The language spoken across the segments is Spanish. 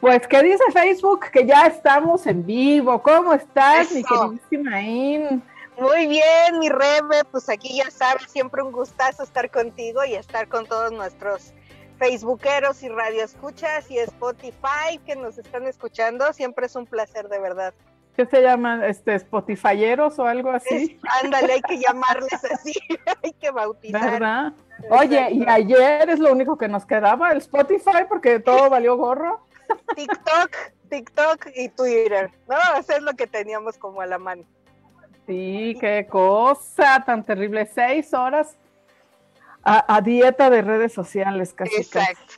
Pues, ¿qué dice Facebook? Que ya estamos en vivo. ¿Cómo estás, mi queridísima In? Muy bien, mi Rebe, pues aquí ya sabes, siempre un gustazo estar contigo y estar con todos nuestros facebookeros y radioescuchas y Spotify que nos están escuchando. Siempre es un placer, de verdad. ¿Qué se llaman? Este, ¿Spotifyeros o algo así? ándale, hay que llamarles así, hay que bautizar. ¿Verdad? Oye, y ayer es lo único que nos quedaba, el Spotify, porque todo valió gorro. TikTok, TikTok y Twitter, ¿no? Eso es lo que teníamos como a la mano. Sí, qué cosa tan terrible. Seis horas a, dieta de redes sociales, casi. Exacto,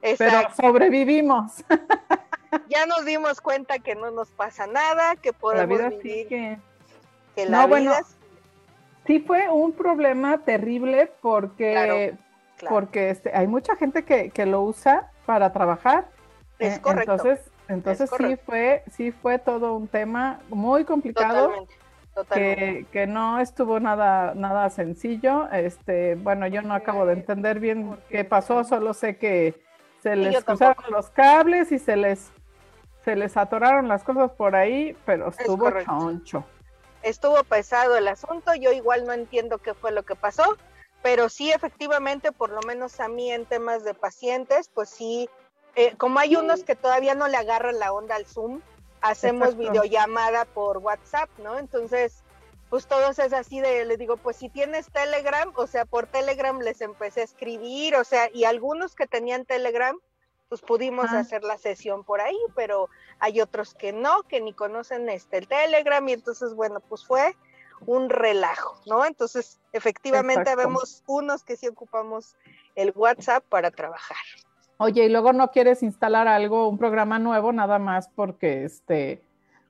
Pero sobrevivimos. Ya nos dimos cuenta que no nos pasa nada, que podemos la vida vivir. que... la vida sí fue un problema terrible porque, porque este, hay mucha gente que, que, lo usa para trabajar. Es eh, correcto. Entonces, entonces sí fue, sí fue todo un tema muy complicado. Totalmente. Totalmente. Que, que, no estuvo nada, nada sencillo. Este, bueno, yo no acabo de entender bien qué pasó, solo sé que se les cruzaron los cables y se les se les atoraron las cosas por ahí, pero estuvo choncho. Estuvo pesado el asunto, yo igual no entiendo qué fue lo que pasó, pero sí efectivamente, por lo menos a mí en temas de pacientes, pues sí, eh, como hay unos que todavía no le agarran la onda al Zoom, hacemos videollamada por WhatsApp, ¿no? Entonces, pues todos es así de, les digo, pues si tienes Telegram, o sea, por Telegram les empecé a escribir, o sea, y algunos que tenían Telegram, pues pudimos hacer la sesión por ahí, pero hay otros que no, que ni conocen este el Telegram y entonces bueno, pues fue un relajo, ¿no? Entonces, efectivamente vemos unos que sí ocupamos el WhatsApp para trabajar. Oye, y luego no quieres instalar algo, un programa nuevo nada más porque este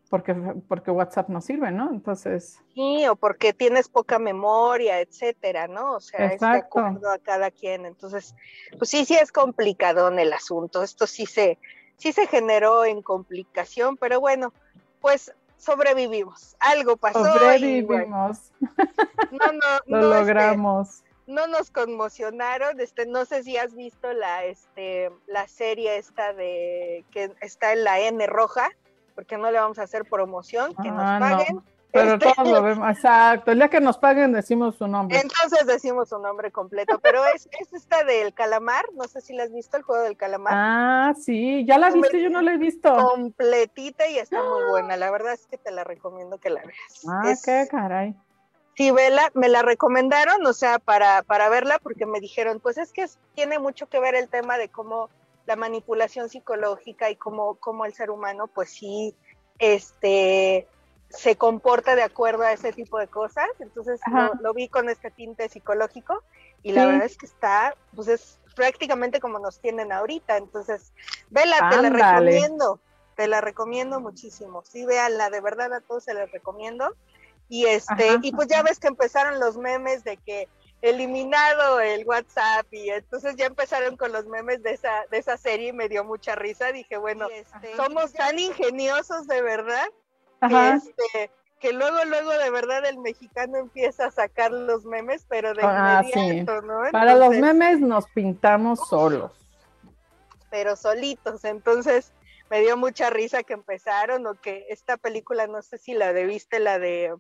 porque, porque WhatsApp no sirve, ¿no? Entonces. Sí, o porque tienes poca memoria, etcétera, ¿no? O sea, es de acuerdo a cada quien. Entonces, pues sí, sí es complicado en el asunto. Esto sí se, sí se generó en complicación, pero bueno, pues sobrevivimos. Algo pasó. Sobrevivimos. no, no, Lo este, logramos. No nos conmocionaron, este, no sé si has visto la, este, la serie esta de que está en la N roja, porque no le vamos a hacer promoción, que nos ah, paguen. Pero este, todos lo vemos, exacto. El día que nos paguen decimos su nombre. Entonces decimos su nombre completo, pero es, es esta del calamar, no sé si la has visto, el juego del calamar. Ah, sí, ya la viste, yo no la he visto. Completita y está muy buena, la verdad es que te la recomiendo que la veas. Ah, qué caray. Sí, vela, me la recomendaron, o sea, para, para verla, porque me dijeron, pues es que tiene mucho que ver el tema de cómo la manipulación psicológica y cómo, cómo el ser humano, pues sí, este, se comporta de acuerdo a ese tipo de cosas. Entonces lo, vi con este tinte psicológico y la verdad es que está, pues es prácticamente como nos tienen ahorita. Entonces, vela, te la recomiendo, te la recomiendo muchísimo. Sí, véanla, de verdad a todos se les recomiendo. Y este, y pues ya ves que empezaron los memes de que eliminado el WhatsApp y entonces ya empezaron con los memes de esa, de esa serie y me dio mucha risa. Dije, bueno, este, somos tan ingeniosos de verdad que, este, que luego, luego de verdad el mexicano empieza a sacar los memes, pero de ah, inmediato, ¿no? Para los memes nos pintamos solos. Pero solitos, entonces me dio mucha risa que empezaron o que esta película, no sé si la de viste, la de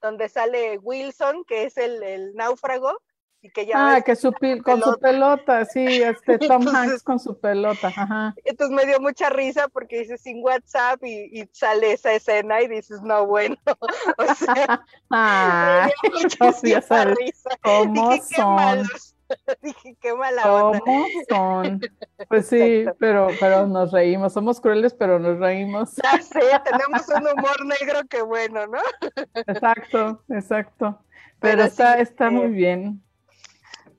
donde sale Wilson, que es el, náufrago, y que ya ah, que su con su pelota, sí, este Tom Hanks con su pelota, ajá. Entonces me dio mucha risa porque dice sin WhatsApp y, sale esa escena y dices, no, bueno, o sea, ah, mucha risa. ¿Cómo son? Dije, qué mala onda. ¿Cómo son? Pues sí, pero, pero nos reímos. Somos crueles, pero nos reímos. Ya sé, tenemos un humor negro que bueno, ¿no? Exacto, exacto. Pero, está, está muy bien.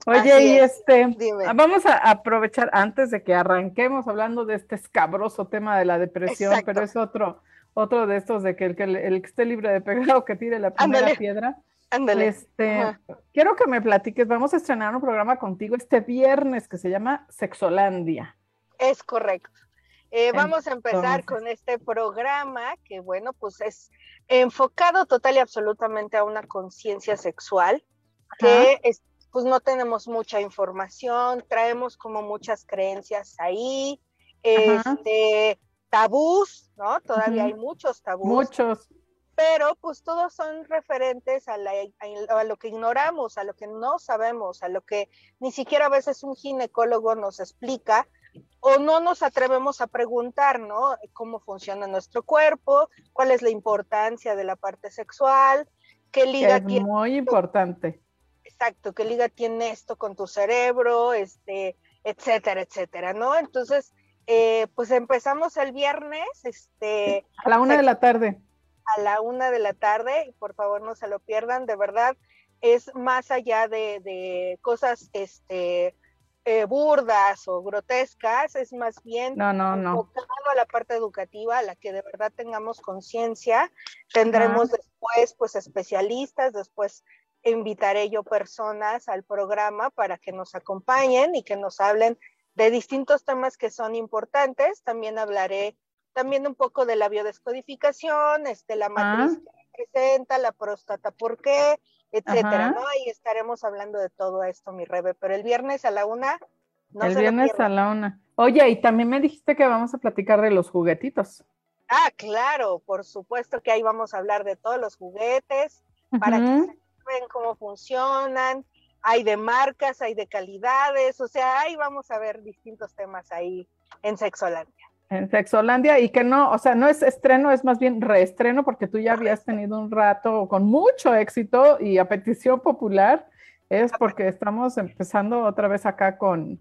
Oye, y este, vamos a aprovechar antes de que arranquemos hablando de este escabroso tema de la depresión, pero es otro, otro de estos de que el que, el que esté libre de pecado que tire la primera piedra. Ándale. Este, quiero que me platiques, vamos a estrenar un programa contigo este viernes que se llama Sexolandia. Es correcto. Eh, vamos a empezar con este programa que, bueno, pues es enfocado total y absolutamente a una conciencia sexual, que pues no tenemos mucha información, traemos como muchas creencias ahí, este, tabús, ¿no? Todavía hay muchos tabús. Muchos. Pero pues todos son referentes a, a, lo que ignoramos, a lo que no sabemos, a lo que ni siquiera a veces un ginecólogo nos explica o no nos atrevemos a preguntar, ¿no? Cómo funciona nuestro cuerpo, cuál es la importancia de la parte sexual, qué liga es Muy importante. Exacto, qué liga tiene esto con tu cerebro, este, etcétera, etcétera, ¿no? Entonces, eh, pues empezamos el viernes, este. A la una de la tarde. A la una de la tarde, por favor no se lo pierdan, de verdad, es más allá de, de cosas, este, eh, burdas o grotescas, es más bien no, no, no. a la parte educativa, a la que de verdad tengamos conciencia. Tendremos después, pues, especialistas, después invitaré yo personas al programa para que nos acompañen y que nos hablen de distintos temas que son importantes. También hablaré también un poco de la biodescodificación, este, la matriz ah. que presenta, la próstata, por qué, etcétera, ¿no? Ahí estaremos hablando de todo esto, mi Rebe, pero el viernes a la una. No el viernes a la una. Oye, y también me dijiste que vamos a platicar de los juguetitos. Ah, claro, por supuesto que ahí vamos a hablar de todos los juguetes, para que vean cómo funcionan, hay de marcas, hay de calidades, o sea, ahí vamos a ver distintos temas ahí en Sexolandia en Sexolandia y que no, o sea, no es estreno, es más bien reestreno porque tú ya habías tenido un rato con mucho éxito y a petición popular es porque estamos empezando otra vez acá con,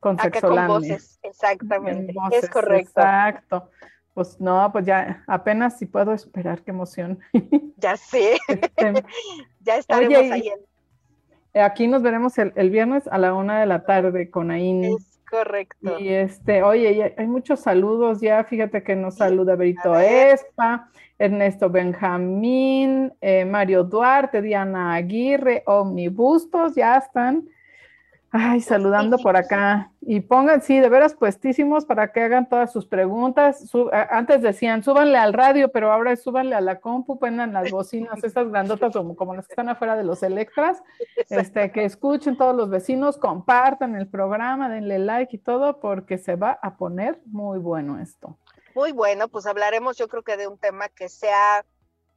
con Sexolandia. Con voces, exactamente, es correcto. Exacto. Pues no, pues ya apenas si puedo esperar, qué emoción. Ya sé, este, ya estaremos ahí. Aquí nos veremos el, el, viernes a la una de la tarde con Aini. Correcto. Y este, oye, hay muchos saludos ya, fíjate que nos saluda Brito Espa, Ernesto Benjamín, eh, Mario Duarte, Diana Aguirre, Omnibustos, ya están. Ay, saludando por acá. Y pongan, sí, de veras puestísimos para que hagan todas sus preguntas. antes decían, súbanle al radio, pero ahora súbanle a la compu, pongan las bocinas, estas grandotas como, como las que están afuera de los Electras, este, que escuchen todos los vecinos, compartan el programa, denle like y todo, porque se va a poner muy bueno esto. Muy bueno, pues hablaremos yo creo que de un tema que sea,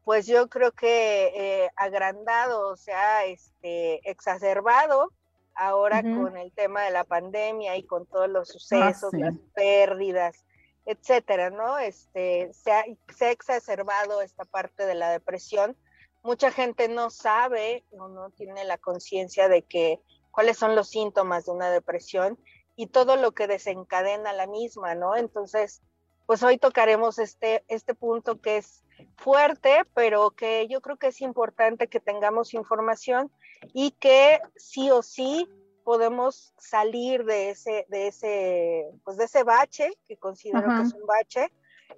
pues yo creo que eh, agrandado, o sea, este, exacerbado ahora con el tema de la pandemia y con todos los ah, sucesos, las pérdidas, etcétera, ¿no? Este, se ha, se ha exacerbado esta parte de la depresión. Mucha gente no sabe o no tiene la conciencia de que cuáles son los síntomas de una depresión y todo lo que desencadena la misma, ¿no? Entonces, pues hoy tocaremos este, este punto que es fuerte, pero que yo creo que es importante que tengamos información y que sí o sí podemos salir de ese, de ese, pues de ese bache, que considero que es un bache,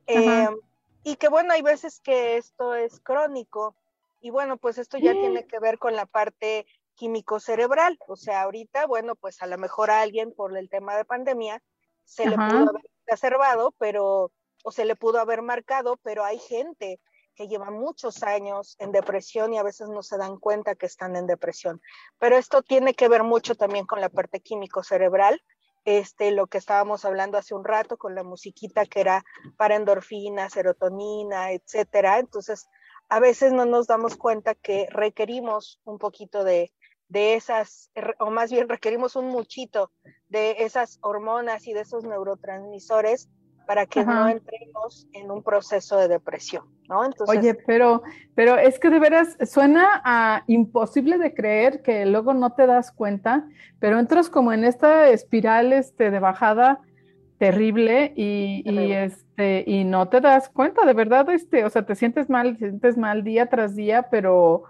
em, y que bueno, hay veces que esto es crónico, y bueno, pues esto ya tiene que ver con la parte químico cerebral, o sea, ahorita, bueno, pues a lo mejor a alguien por el tema de pandemia se le pudo haber exacerbado, pero, o se le pudo haber marcado, pero hay gente que llevan muchos años en depresión y a veces no se dan cuenta que están en depresión. Pero esto tiene que ver mucho también con la parte químico cerebral, este, lo que estábamos hablando hace un rato con la musiquita que era para endorfina, serotonina, etcétera. Entonces, a veces no nos damos cuenta que requerimos un poquito de, de esas, o más bien requerimos un muchito de esas hormonas y de esos neurotransmisores para que no entremos en un proceso de depresión, ¿no? Entonces, Oye, pero, pero es que de veras suena a imposible de creer que luego no te das cuenta, pero entras como en esta espiral este, de bajada terrible y, y, este y no te das cuenta, de verdad, este, o sea, te sientes mal, te sientes mal día tras día, pero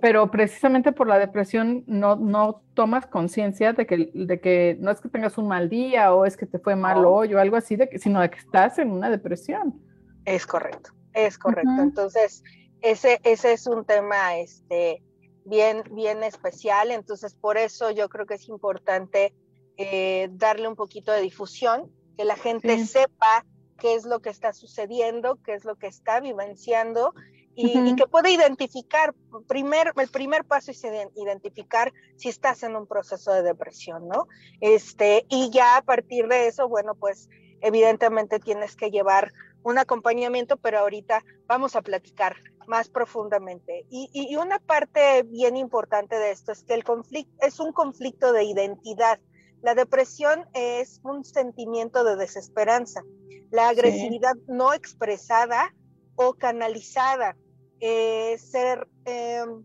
pero precisamente por la depresión no, no tomas conciencia de que, de que no es que tengas un mal día o es que te fue mal hoy o algo así, de que, sino de que estás en una depresión. Es correcto, es correcto. Entonces, ese, ese es un tema este, bien, bien especial. Entonces, por eso yo creo que es importante eh, darle un poquito de difusión, que la gente sepa qué es lo que está sucediendo, qué es lo que está vivenciando y, que puede identificar, primer, el primer paso es identificar si estás en un proceso de depresión, ¿no? Este, y ya a partir de eso, bueno, pues evidentemente tienes que llevar un acompañamiento, pero ahorita vamos a platicar más profundamente. Y, y, una parte bien importante de esto es que el conflicto es un conflicto de identidad. La depresión es un sentimiento de desesperanza. La agresividad no expresada o canalizada eh, em,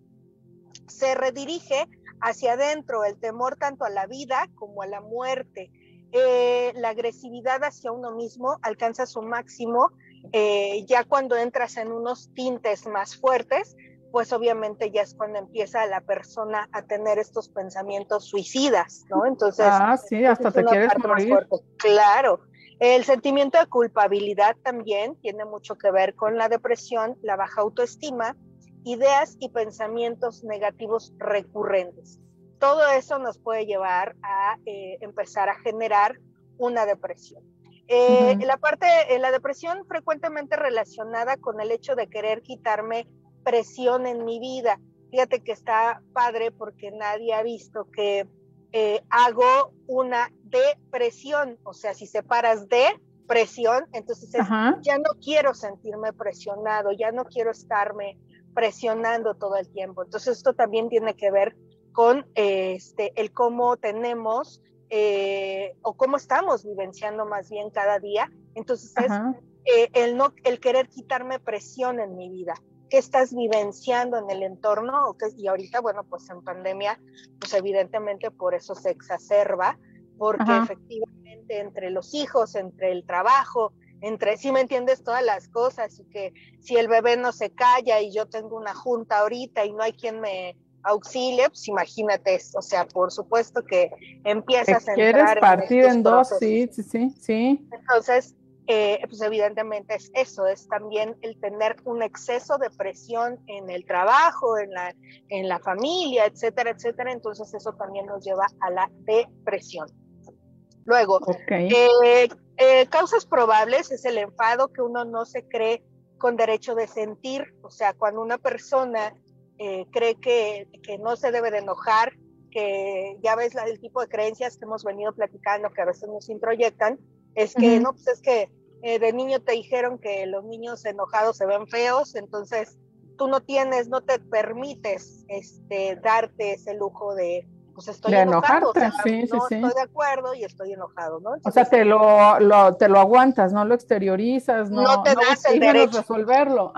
se redirige hacia adentro el temor tanto a la vida como a la muerte. Eh, la agresividad hacia uno mismo alcanza su máximo eh, ya cuando entras en unos tintes más fuertes, pues obviamente ya es cuando empieza la persona a tener estos pensamientos suicidas, ¿no? Entonces, ah, sí, hasta te quieres morir. Claro. El sentimiento de culpabilidad también tiene mucho que ver con la depresión, la baja autoestima, ideas y pensamientos negativos recurrentes todo eso nos puede llevar a eh, empezar a generar una depresión. Eh, la parte, eh, la depresión frecuentemente relacionada con el hecho de querer quitarme presión en mi vida. Fíjate que está padre porque nadie ha visto que hago una depresión, o sea, si separas de presión, entonces ya no quiero sentirme presionado, ya no quiero estarme presionando todo el tiempo. Entonces esto también tiene que ver con este, el cómo tenemos eh, o cómo estamos vivenciando más bien cada día. Entonces es eh, el, no, el querer quitarme presión en mi vida. ¿Qué estás vivenciando en el entorno? Y ahorita, bueno, pues en pandemia, pues evidentemente por eso se exacerba, porque efectivamente entre los hijos, entre el trabajo, entre, si me entiendes, todas las cosas, y que si el bebé no se calla y yo tengo una junta ahorita y no hay quien me, auxilio, pues imagínate, o sea, por supuesto que empiezas a quieres entrar partir en, dos, sí, sí, sí, sí. Entonces, eh, pues evidentemente es eso, es también el tener un exceso de presión en el trabajo, en la, en la familia, etcétera, etcétera. Entonces eso también nos lleva a la depresión. Luego, eh, eh, causas probables es el enfado que uno no se cree con derecho de sentir, o sea, cuando una persona eh, cree que, que, no se debe de enojar, que ya ves la, el tipo de creencias que hemos venido platicando que a veces nos introyectan, es que no, pues es que eh, de niño te dijeron que los niños enojados se ven feos, entonces tú no tienes, no te permites este, darte ese lujo de, pues estoy enojado, sí, no estoy de acuerdo y estoy enojado, ¿no? o sea, te lo, te lo aguantas, no lo exteriorizas, no, te das el derecho resolverlo,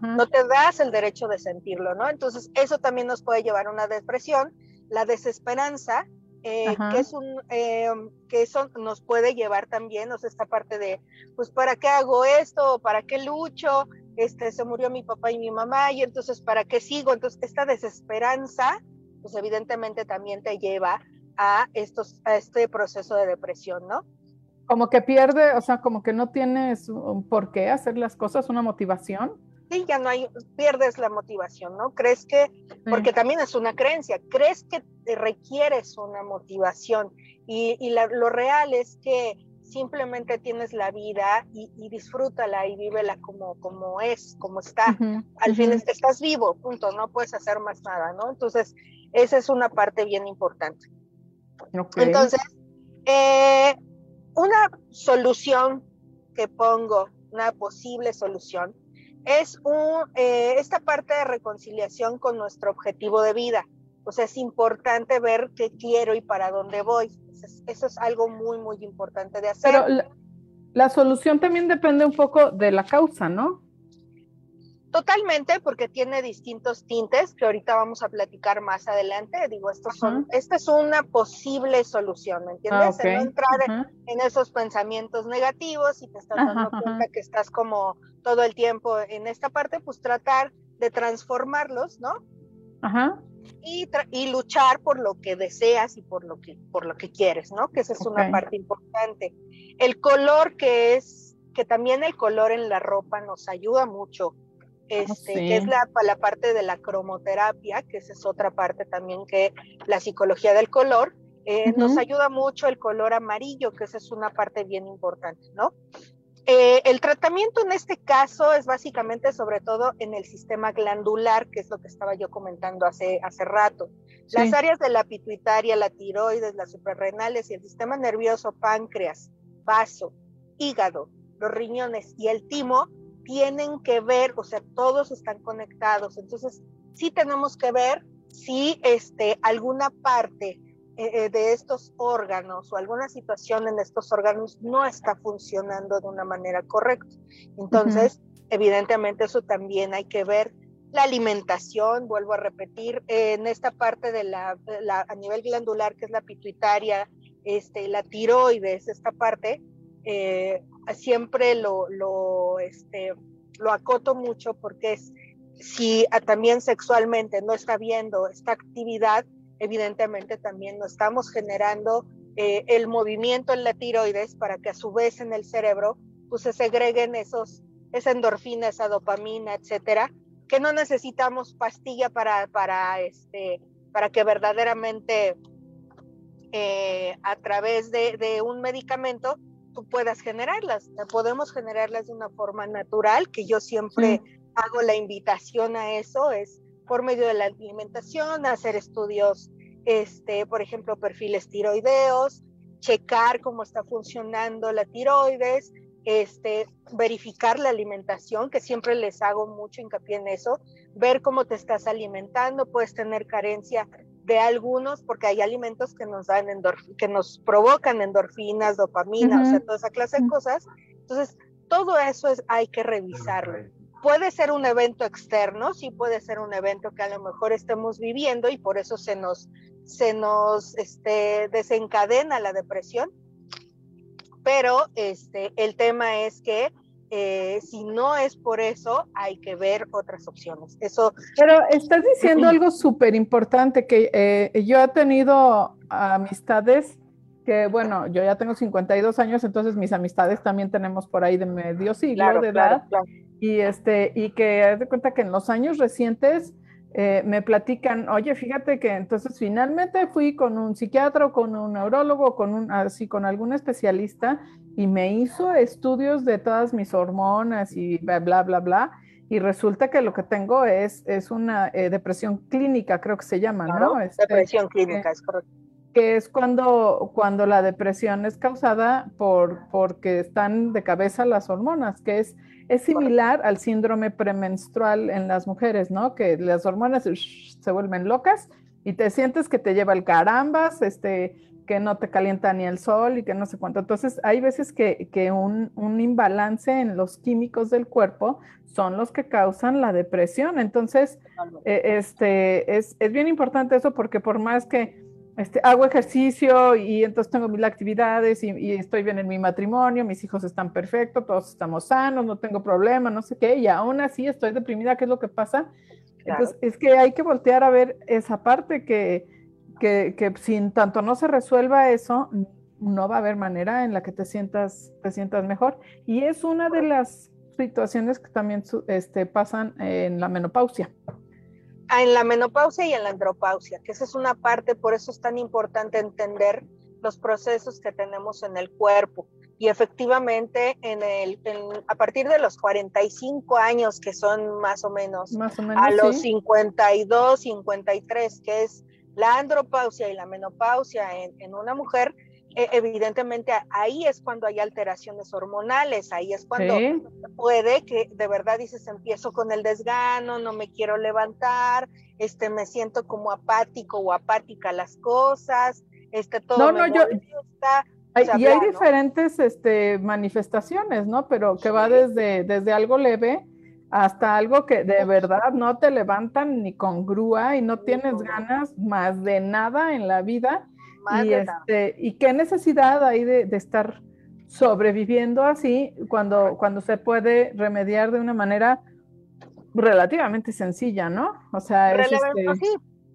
no te das el derecho de sentirlo, ¿no? Entonces, eso también nos puede llevar a una depresión, la desesperanza, eh, que es un, eh, que eso nos puede llevar también, o sea, esta parte de, pues, ¿para qué hago esto? ¿Para qué lucho? Este, se murió mi papá y mi mamá, y entonces, ¿para qué sigo? Entonces, esta desesperanza, pues evidentemente también te lleva a, estos, a este proceso de depresión, ¿no? Como que pierde, o sea, como que no tienes por qué hacer las cosas, una motivación. Sí, ya no hay, pierdes la motivación, ¿no? Crees que, porque también es una creencia, crees que requieres una motivación y, y lo real es que simplemente tienes la vida y, y, disfrútala y vívela como, como es, como está. Al fin estás vivo, punto, no puedes hacer más nada, ¿no? Entonces, esa es una parte bien importante. Entonces, eh, una solución que pongo, una posible solución, es un, eh, esta parte de reconciliación con nuestro objetivo de vida. O sea, es importante ver qué quiero y para dónde voy. Eso es, algo muy, muy importante de hacer. Pero la solución también depende un poco de la causa, ¿no? Totalmente, porque tiene distintos tintes que ahorita vamos a platicar más adelante. Digo, estos son, esta es una posible solución, ¿me entiendes? Ah, no entrar en esos pensamientos negativos y te estás dando cuenta que estás como todo el tiempo en esta parte, pues tratar de transformarlos, ¿no? Ajá. Y, y, luchar por lo que deseas y por lo que, por lo que quieres, ¿no? Que esa es una parte importante. El color que es, que también el color en la ropa nos ayuda mucho Este, que es la, la parte de la cromoterapia, que esa es otra parte también que la psicología del color, eh, nos ayuda mucho el color amarillo, que esa es una parte bien importante, ¿no? Eh, el tratamiento en este caso es básicamente sobre todo en el sistema glandular, que es lo que estaba yo comentando hace, hace rato. Las áreas de la pituitaria, la tiroides, las suprarrenales y el sistema nervioso, páncreas, vaso, hígado, los riñones y el timo tienen que ver, o sea, todos están conectados. Entonces, sí tenemos que ver si este, alguna parte eh, eh, de estos órganos o alguna situación en estos órganos no está funcionando de una manera correcta. Entonces, evidentemente eso también hay que ver. La alimentación, vuelvo a repetir, en esta parte de la, a nivel glandular, que es la pituitaria, este, la tiroides, esta parte, eh, siempre lo, lo, este, lo acoto mucho porque es, si también sexualmente no está viendo esta actividad, evidentemente también no estamos generando eh, el movimiento en la tiroides para que a su vez en el cerebro pues se segreguen esos, esa endorfina, esa dopamina, etcétera, que no necesitamos pastilla para, para, este, para que verdaderamente eh, a través de, de, un medicamento tú puedas generarlas. Podemos generarlas de una forma natural, que yo siempre hago la invitación a eso, es por medio de la alimentación, hacer estudios, este, por ejemplo, perfiles tiroideos, checar cómo está funcionando la tiroides, este, verificar la alimentación, que siempre les hago mucho hincapié en eso, ver cómo te estás alimentando, puedes tener carencia de algunos, porque hay alimentos que nos dan que nos provocan endorfinas, dopamina, o sea, toda esa clase de cosas. Entonces, todo eso es, hay que revisarlo puede ser un evento externo, sí puede ser un evento que a lo mejor estemos viviendo y por eso se nos, se nos este, desencadena la depresión. Pero este, el tema es que eh, si no es por eso, hay que ver otras opciones. Eso. Pero estás diciendo algo súper importante que eh, yo he tenido amistades que, bueno, yo ya tengo 52 años, entonces mis amistades también tenemos por ahí de medio siglo de edad. Y, este, y que haz de cuenta que en los años recientes eh, me platican, oye, fíjate que entonces finalmente fui con un psiquiatra o con un neurólogo, con un, así, con algún especialista y me hizo estudios de todas mis hormonas y bla, bla, bla, bla. Y resulta que lo que tengo es, es una eh, depresión clínica, creo que se llama, ¿no? Este, depresión clínica, es correcto que es cuando, cuando la depresión es causada por porque están de cabeza las hormonas, que es es similar al síndrome premenstrual en las mujeres, ¿no? Que las hormonas se vuelven locas y te sientes que te lleva el carambas, este, que no te calienta ni el sol y que no sé cuánto. Entonces, hay veces que, que un, un, imbalance en los químicos del cuerpo son los que causan la depresión. Entonces, eh, este, es, es bien importante eso porque por más que este, hago ejercicio y entonces tengo mil actividades y, estoy bien en mi matrimonio, mis hijos están perfectos, todos estamos sanos, no tengo problema, no sé qué, y aún así estoy deprimida, ¿qué es lo que pasa? Entonces, es que hay que voltear a ver esa parte que, que, que, sin tanto no se resuelva eso, no va a haber manera en la que te sientas, te sientas mejor. Y es una de las situaciones que también este, pasan en la menopausia en la menopausia y en la andropausia, que esa es una parte, por eso es tan importante entender los procesos que tenemos en el cuerpo. Y efectivamente, en el, a partir de los 45 años, que son más o menos, a los 52, 53, que es la andropausia y la menopausia en, en una mujer, e, evidentemente ahí es cuando hay alteraciones hormonales, ahí es cuando puede que de verdad dices, empiezo con el desgano, no me quiero levantar, este, me siento como apático o apática a las cosas, este, todo no, no, yo, y hay diferentes este, manifestaciones, ¿no? Pero que va desde, desde algo leve hasta algo que de verdad no te levantan ni con grúa y no tienes ganas más de nada en la vida y, este, y qué necesidad hay de, estar sobreviviendo así cuando, cuando se puede remediar de una manera relativamente sencilla, ¿no? O sea, es este...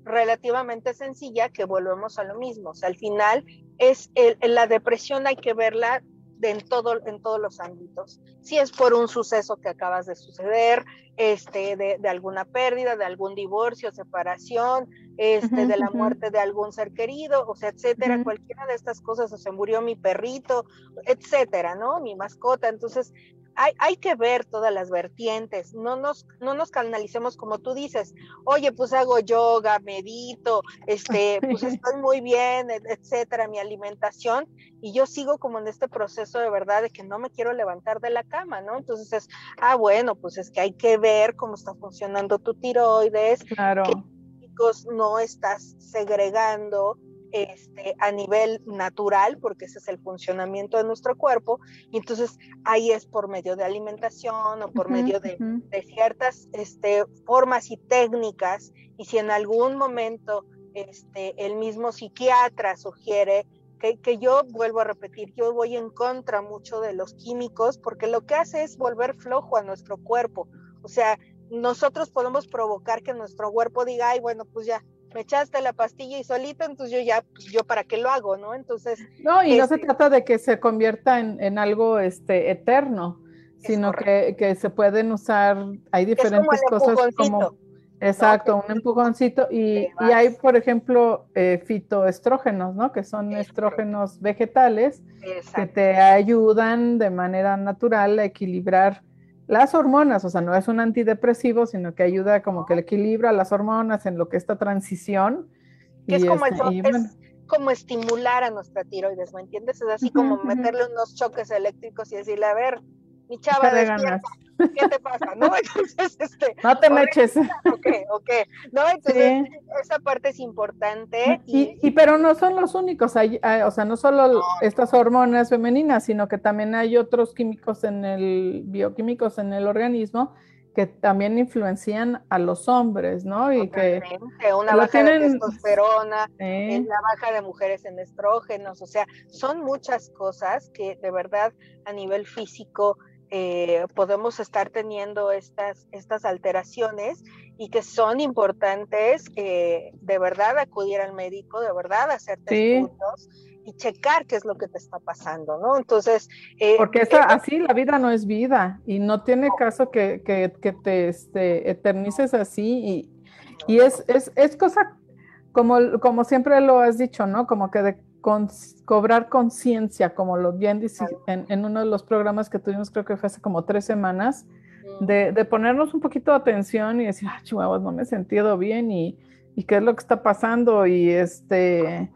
relativamente sencilla que volvemos a lo mismo. O sea, al final es la depresión hay que verla en, todo, en todos los ámbitos. Si es por un suceso que acabas de suceder, este, de, de alguna pérdida, de algún divorcio, separación, este, de la muerte de algún ser querido, o sea, etcétera, cualquiera de estas cosas, o se murió mi perrito, etcétera, ¿no? Mi mascota. Entonces, hay, que ver todas las vertientes, no nos, no nos canalicemos como tú dices, oye, pues hago yoga, medito, este, pues estoy muy bien, etcétera, mi alimentación, y yo sigo como en este proceso de verdad de que no me quiero levantar de la cama, ¿no? Entonces es, ah, bueno, pues es que hay que ver cómo está funcionando tu tiroides, claro. qué no estás segregando, este, a nivel natural, porque ese es el funcionamiento de nuestro cuerpo, y entonces ahí es por medio de alimentación o por medio de, ciertas este, formas y técnicas, y si en algún momento este, el mismo psiquiatra sugiere que, que, yo vuelvo a repetir, yo voy en contra mucho de los químicos, porque lo que hace es volver flojo a nuestro cuerpo, o sea, nosotros podemos provocar que nuestro cuerpo diga, ay, bueno, pues ya, me echaste la pastilla y solito, entonces yo ya, pues yo para qué lo hago, ¿no? Entonces... No, y no se este trata de que se convierta en, algo este, eterno, sino que, se pueden usar, hay diferentes cosas como... Exacto, un empujoncito. Y, y, hay, por ejemplo, eh, fitoestrógenos, ¿no? Que son estrógenos vegetales que te ayudan de manera natural a equilibrar las hormonas, o sea, no es un antidepresivo, sino que ayuda como que le equilibra las hormonas en lo que esta transición. Que es como, este, es como estimular a nuestra tiroides, ¿me entiendes? Es así como meterle unos choques eléctricos y decirle, a ver, mi chava, despierta, ¿qué te pasa? ¿No? Entonces, este, no te meches. Ok, ok. ¿No? Entonces, esa parte es importante. Y, y, pero no son los únicos, hay, o sea, no solo estas hormonas femeninas, sino que también hay otros químicos en el, bioquímicos en el organismo que también influencian a los hombres, ¿no? Y que una baja de testosterona, la baja de mujeres en estrógenos, o sea, son muchas cosas que de verdad a nivel físico eh, podemos estar teniendo estas, estas alteraciones y que son importantes eh, de verdad acudir al médico, de verdad hacerte estudios y checar qué es lo que te está pasando, ¿no? Entonces... Eh, Porque esa, así la vida no es vida y no tiene caso que, que, que te este, eternices así y, y es, es, es, cosa como, como siempre lo has dicho, ¿no? Como que de cobrar conciencia, como lo bien dice en, en, uno de los programas que tuvimos, creo que fue hace como tres semanas, de, de ponernos un poquito de atención y decir, ah, chihuahua, no me he sentido bien y, y, qué es lo que está pasando y este,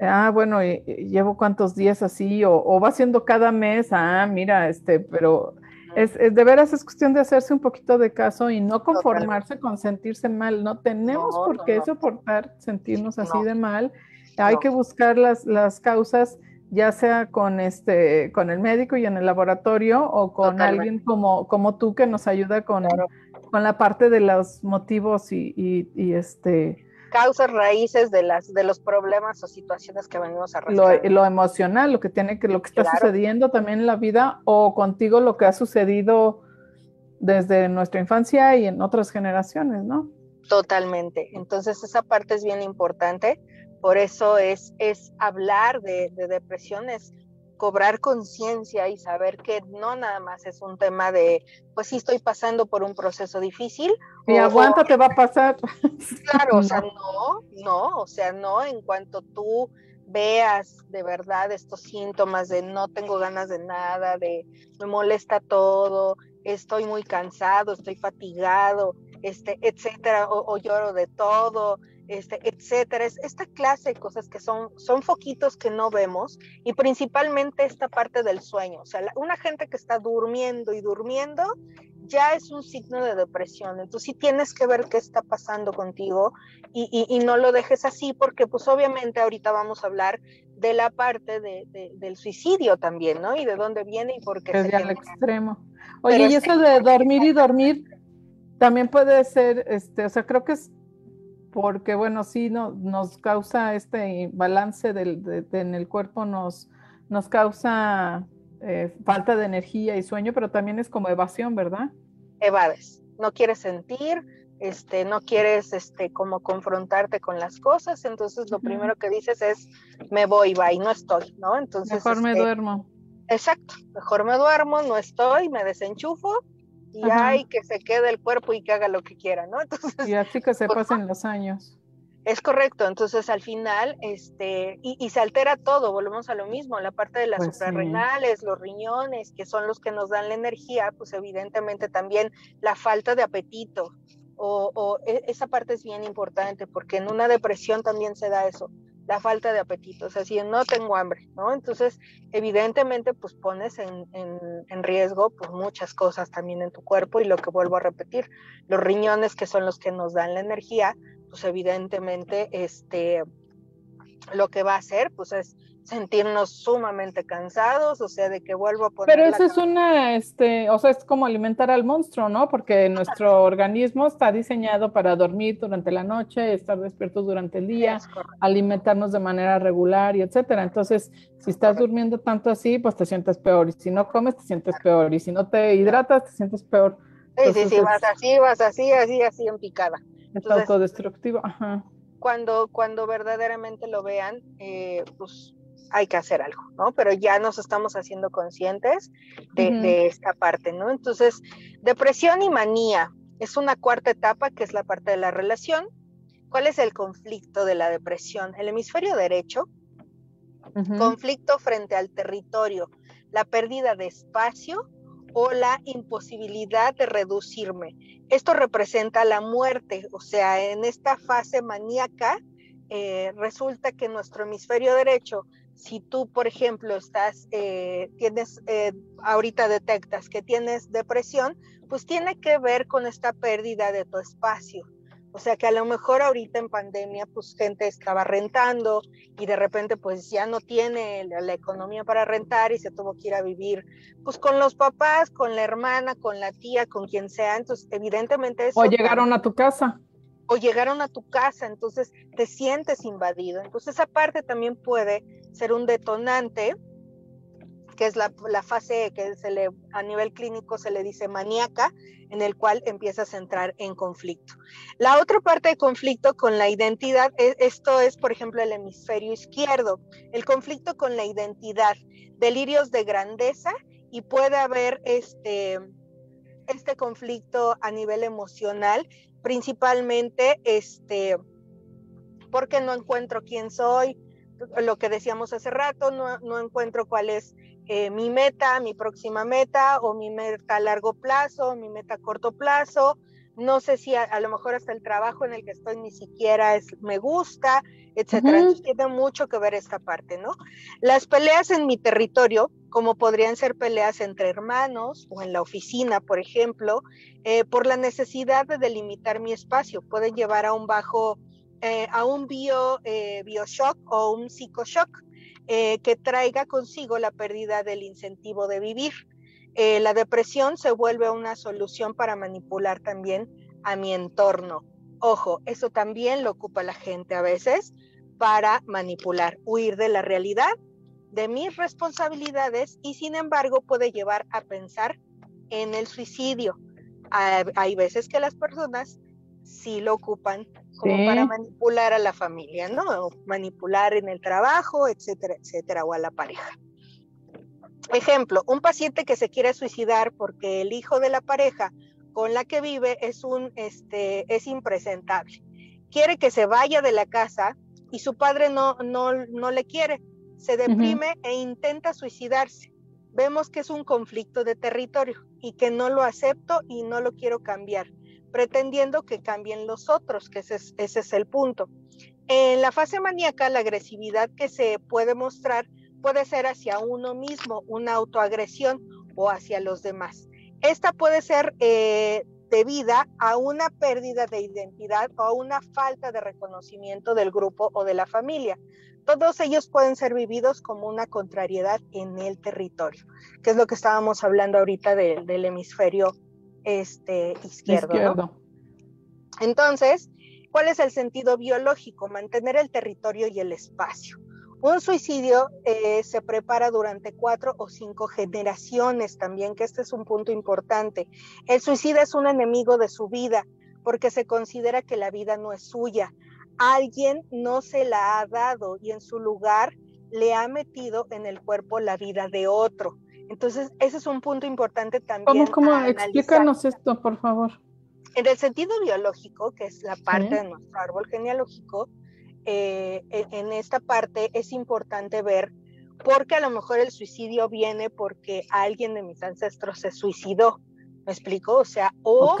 ah, bueno, llevo cuántos días así o, o, va siendo cada mes, ah, mira, este, pero es, es, de veras es cuestión de hacerse un poquito de caso y no conformarse con sentirse mal, no tenemos por qué soportar sentirnos así de mal hay que buscar las, las causas, ya sea con, este, con el médico y en el laboratorio o con alguien como, como tú que nos ayuda con, con la parte de los motivos y, y, este causas raíces de las de los problemas o situaciones que venimos a lo, lo, emocional, lo que tiene que lo que está sucediendo también en la vida o contigo lo que ha sucedido desde nuestra infancia y en otras generaciones, ¿no? Totalmente. Entonces esa parte es bien importante por eso es, es hablar de, de depresión, es cobrar conciencia y saber que no nada más es un tema de, pues sí estoy pasando por un proceso difícil. Y aguanta, te va a pasar. Claro, o sea, no, no, o sea, no, en cuanto tú veas de verdad estos síntomas de no tengo ganas de nada, de me molesta todo, estoy muy cansado, estoy fatigado, este, etcétera, o lloro de todo, este, etcétera. Es esta clase de cosas que son, son foquitos que no vemos y principalmente esta parte del sueño. O sea, una gente que está durmiendo y durmiendo ya es un signo de depresión. Entonces sí tienes que ver qué está pasando contigo y, y, no lo dejes así porque pues obviamente ahorita vamos a hablar de la parte de, del suicidio también, ¿no? Y de dónde viene y por qué. Desde al extremo. Oye, y eso de dormir y dormir también puede ser, este, o sea, creo que es porque bueno, sí no, nos causa este balance del, en el cuerpo, nos, nos causa eh, falta de energía y sueño, pero también es como evasión, ¿verdad? Evades, no quieres sentir, este, no quieres este, como confrontarte con las cosas, entonces lo primero que dices es, me voy, va, y no estoy, ¿no? Entonces, Mejor me este, duermo. Exacto, mejor me duermo, no estoy, me desenchufo y hay que se quede el cuerpo y que haga lo que quiera, ¿no? Entonces, y así que se pues, pasen los años. Es correcto, entonces al final, este, y, se altera todo, volvemos a lo mismo, la parte de las pues suprarrenales, los riñones, que son los que nos dan la energía, pues evidentemente también la falta de apetito, o, o e, esa parte es bien importante, porque en una depresión también se da eso, la falta de apetito, o sea, si no tengo hambre, ¿no? Entonces, evidentemente, pues pones en, en, riesgo pues muchas cosas también en tu cuerpo y lo que vuelvo a repetir, los riñones que son los que nos dan la energía, pues evidentemente, este, lo que va a hacer, pues es sentirnos sumamente cansados, o sea, de que vuelvo a poner. Pero eso es una, este, o sea, es como alimentar al monstruo, ¿no? Porque nuestro organismo está diseñado para dormir durante la noche, estar despierto durante el día, alimentarnos de manera regular y etcétera. Entonces, si estás durmiendo tanto así, pues te sientes peor, y si no comes, te sientes peor, y si no te hidratas, te sientes peor. sí, sí, sí, vas así, vas así, así, así en picada. Es autodestructivo, ajá. Cuando, cuando verdaderamente lo vean, eh, pues hay que hacer algo, ¿no? Pero ya nos estamos haciendo conscientes de, esta parte, ¿no? Entonces, depresión y manía es una cuarta etapa que es la parte de la relación. ¿Cuál es el conflicto de la depresión? El hemisferio derecho, conflicto frente al territorio, la pérdida de espacio o la imposibilidad de reducirme. Esto representa la muerte, o sea, en esta fase maníaca eh, resulta que nuestro hemisferio derecho si tú, por ejemplo, estás, eh, tienes, eh, ahorita detectas que tienes depresión, pues tiene que ver con esta pérdida de tu espacio. O sea que a lo mejor ahorita en pandemia, pues gente estaba rentando y de repente pues ya no tiene la, economía para rentar y se tuvo que ir a vivir pues con los papás, con la hermana, con la tía, con quien sea. Entonces, evidentemente eso... O llegaron a tu casa o llegaron a tu casa, entonces te sientes invadido. Entonces esa parte también puede ser un detonante, que es la, fase que a nivel clínico se le dice maníaca, en el cual empiezas a entrar en conflicto. La otra parte de conflicto con la identidad, e, esto es, por ejemplo, el hemisferio izquierdo, el conflicto con la identidad, delirios de grandeza y puede haber este, este conflicto a nivel emocional principalmente este, porque no encuentro quién soy, lo que decíamos hace rato, no, encuentro cuál es eh, mi meta, mi próxima meta, o mi meta a largo plazo, mi meta a corto plazo. No sé si a, lo mejor hasta el trabajo en el que estoy ni siquiera es, me gusta, etcétera. Entonces tiene mucho que ver esta parte, ¿no? Las peleas en mi territorio, como podrían ser peleas entre hermanos o en la oficina, por ejemplo, eh, por la necesidad de delimitar mi espacio, pueden llevar a un bajo, eh, a un bio, eh, bioshock o un psicoshock que traiga consigo la pérdida del incentivo de vivir. La depresión se vuelve una solución para manipular también a mi entorno. Ojo, eso también lo ocupa la gente a veces para manipular, huir de la realidad de mis responsabilidades y sin embargo puede llevar a pensar en el suicidio. Hay, veces que las personas sí lo ocupan como para manipular a la familia, ¿no? manipular en el trabajo, etcétera, etcétera, o a la pareja. Ejemplo, un paciente que se quiere suicidar porque el hijo de la pareja con la que vive es un este es impresentable. Quiere que se vaya de la casa y su padre no no no le quiere se deprime e intenta suicidarse. Vemos que es un conflicto de territorio y que no lo acepto y no lo quiero cambiar, pretendiendo que cambien los otros, que ese es, ese es el punto. En la fase maníaca, la agresividad que se puede mostrar puede ser hacia uno mismo, una autoagresión o hacia los demás. Esta puede ser eh, debida a una pérdida de identidad o a una falta de reconocimiento del grupo o de la familia todos ellos pueden ser vividos como una contrariedad en el territorio, que es lo que estábamos hablando ahorita del hemisferio este, izquierdo. Entonces, ¿cuál es el sentido biológico? Mantener el territorio y el espacio. Un suicidio eh, se prepara durante cuatro o cinco generaciones también, que este es un punto importante. El suicida es un enemigo de su vida porque se considera que la vida no es suya alguien no se la ha dado y en su lugar le ha metido en el cuerpo la vida de otro. Entonces, ese es un punto importante también. ¿Cómo, cómo? Explícanos esto, por favor. En el sentido biológico, que es la parte de nuestro árbol genealógico, eh, en esta parte es importante ver porque a lo mejor el suicidio viene porque alguien de mis ancestros se suicidó. ¿Me explico? O sea, o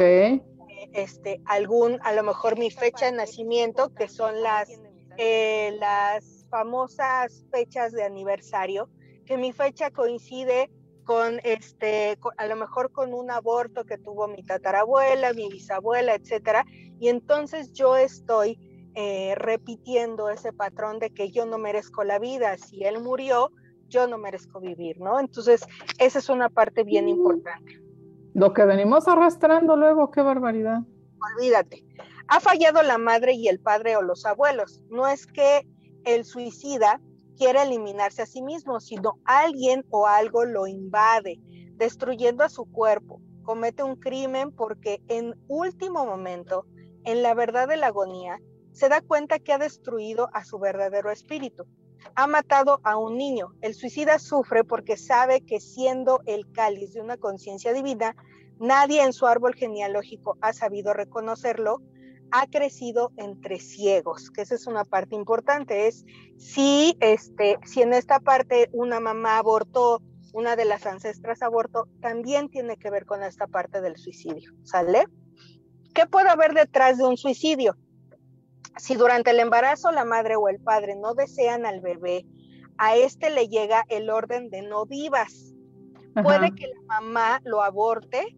este, algún, a lo mejor mi fecha de nacimiento, que son las, eh, las famosas fechas de aniversario, que mi fecha coincide con este, a lo mejor con un aborto que tuvo mi tatarabuela, mi bisabuela, etcétera, y entonces yo estoy eh, repitiendo ese patrón de que yo no merezco la vida, si él murió, yo no merezco vivir, ¿no? Entonces, esa es una parte bien importante. Lo que venimos arrastrando luego, qué barbaridad. Olvídate. Ha fallado la madre y el padre o los abuelos. No es que el suicida quiera eliminarse a sí mismo, sino alguien o algo lo invade, destruyendo a su cuerpo. Comete un crimen porque en último momento, en la verdad de la agonía, se da cuenta que ha destruido a su verdadero espíritu. Ha matado a un niño. El suicida sufre porque sabe que siendo el cáliz de una conciencia divina, nadie en su árbol genealógico ha sabido reconocerlo, ha crecido entre ciegos, que esa es una parte importante, es si, este, si en esta parte una mamá abortó, una de las ancestras abortó, también tiene que ver con esta parte del suicidio, ¿sale? ¿Qué puede haber detrás de un suicidio? Si durante el embarazo la madre o el padre no desean al bebé, a este le llega el orden de no vivas. Puede que la mamá lo aborte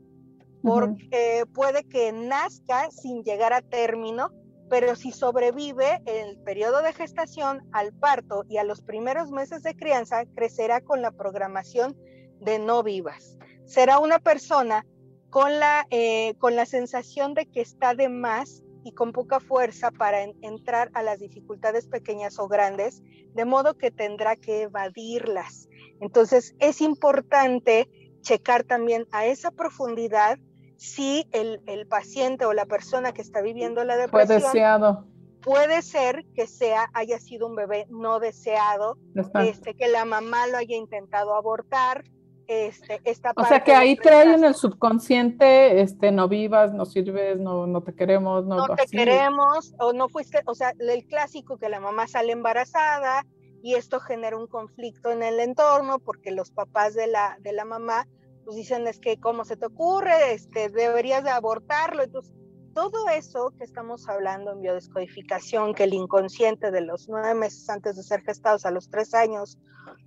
porque puede que nazca sin llegar a término, pero si sobrevive el periodo de gestación al parto y a los primeros meses de crianza, crecerá con la programación de no vivas. Será una persona con la, eh, con la sensación de que está de más y con poca fuerza para entrar a las dificultades pequeñas o grandes, de modo que tendrá que evadirlas. Entonces es importante checar también a esa profundidad si el, paciente o la persona que está viviendo la depresión Fue deseado. puede ser que sea haya sido un bebé no deseado, este, que la mamá lo haya intentado abortar, este, esta o sea que ahí trae en el subconsciente, este, no vivas, no sirves, no, no te queremos, no, no te queremos, o no fuiste, o sea, el clásico que la mamá sale embarazada y esto genera un conflicto en el entorno porque los papás de la, de la mamá pues dicen es que cómo se te ocurre, este, deberías de abortarlo, entonces todo eso que estamos hablando en biodescodificación, que el inconsciente de los nueve meses antes de ser gestados a los tres años,